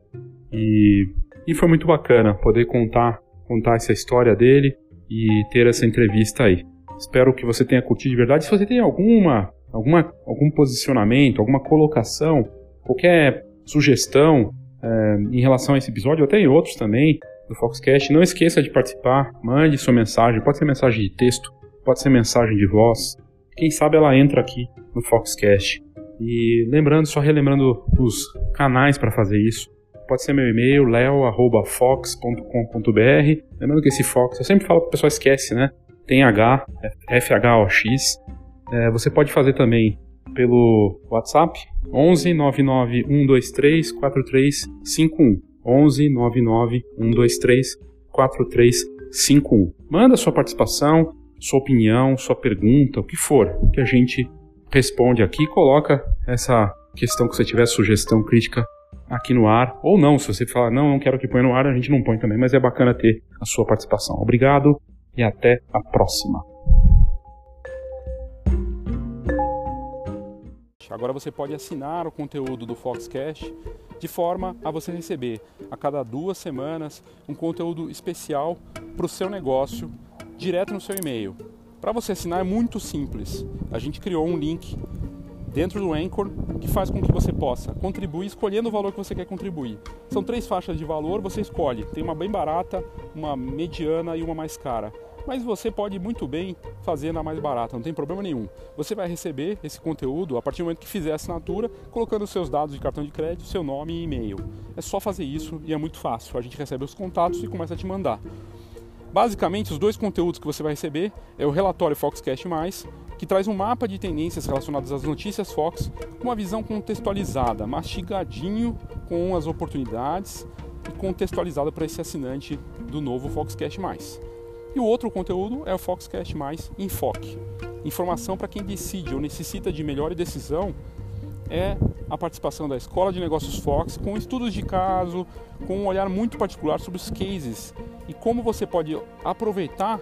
E, e foi muito bacana poder contar, contar essa história dele e ter essa entrevista aí. Espero que você tenha curtido de verdade. Se você tem alguma, alguma algum posicionamento, alguma colocação, qualquer sugestão, é, em relação a esse episódio, ou até em outros também do Foxcast. Não esqueça de participar, mande sua mensagem, pode ser mensagem de texto, pode ser mensagem de voz. Quem sabe ela entra aqui no Foxcast. E lembrando, só relembrando os canais para fazer isso. Pode ser meu e-mail, leo.fox.com.br. Lembrando que esse Fox, eu sempre falo que o pessoal esquece, né? Tem H, F-H-O-X. É, você pode fazer também pelo WhatsApp 11 99 123 4351. 11 99 123 4351. Manda sua participação, sua opinião, sua pergunta, o que for, que a gente responde aqui. Coloca essa questão que você tiver, sugestão, crítica aqui no ar, ou não, se você falar, não, não quero que ponha no ar, a gente não põe também, mas é bacana ter a sua participação. Obrigado e até a próxima. Agora você pode assinar o conteúdo do Foxcast de forma a você receber a cada duas semanas um conteúdo especial para o seu negócio direto no seu e-mail. Para você assinar é muito simples. A gente criou um link dentro do Anchor que faz com que você possa contribuir escolhendo o valor que você quer contribuir. São três faixas de valor, você escolhe. Tem uma bem barata, uma mediana e uma mais cara mas você pode muito bem fazer na mais barata, não tem problema nenhum. Você vai receber esse conteúdo a partir do momento que fizer a assinatura, colocando seus dados de cartão de crédito, seu nome e e-mail. É só fazer isso e é muito fácil. A gente recebe os contatos e começa a te mandar. Basicamente, os dois conteúdos que você vai receber é o relatório Foxcast+, que traz um mapa de tendências relacionadas às notícias Fox, com uma visão contextualizada, mastigadinho com as oportunidades e contextualizada para esse assinante do novo Foxcast+. E o outro conteúdo é o Foxcast Enfoque. Informação para quem decide ou necessita de melhor decisão é a participação da Escola de Negócios Fox com estudos de caso, com um olhar muito particular sobre os cases e como você pode aproveitar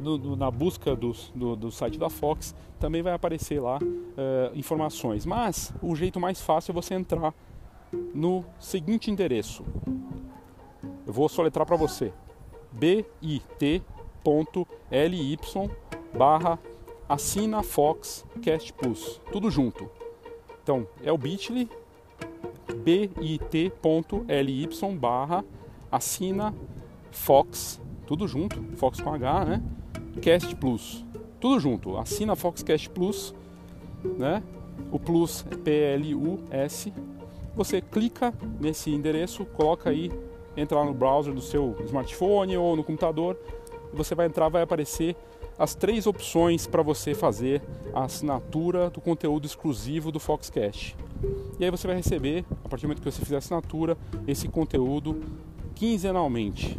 no, no, na busca do, do, do, site da Fox, também vai aparecer lá uh, informações. Mas o jeito mais fácil é você entrar no seguinte endereço. Eu vou soletrar para você: bit bit.ly barra assina Fox Cast Plus, tudo junto. Então é o bit.ly bit.ly barra assina Fox, tudo junto, Fox com H, né? Cast Plus, tudo junto, assina Fox Cast Plus, né? o plus é P-L-U-S. Você clica nesse endereço, coloca aí, entra lá no browser do seu smartphone ou no computador, você vai entrar, vai aparecer as três opções para você fazer a assinatura do conteúdo exclusivo do Foxcast. E aí você vai receber, a partir do momento que você fizer a assinatura, esse conteúdo quinzenalmente,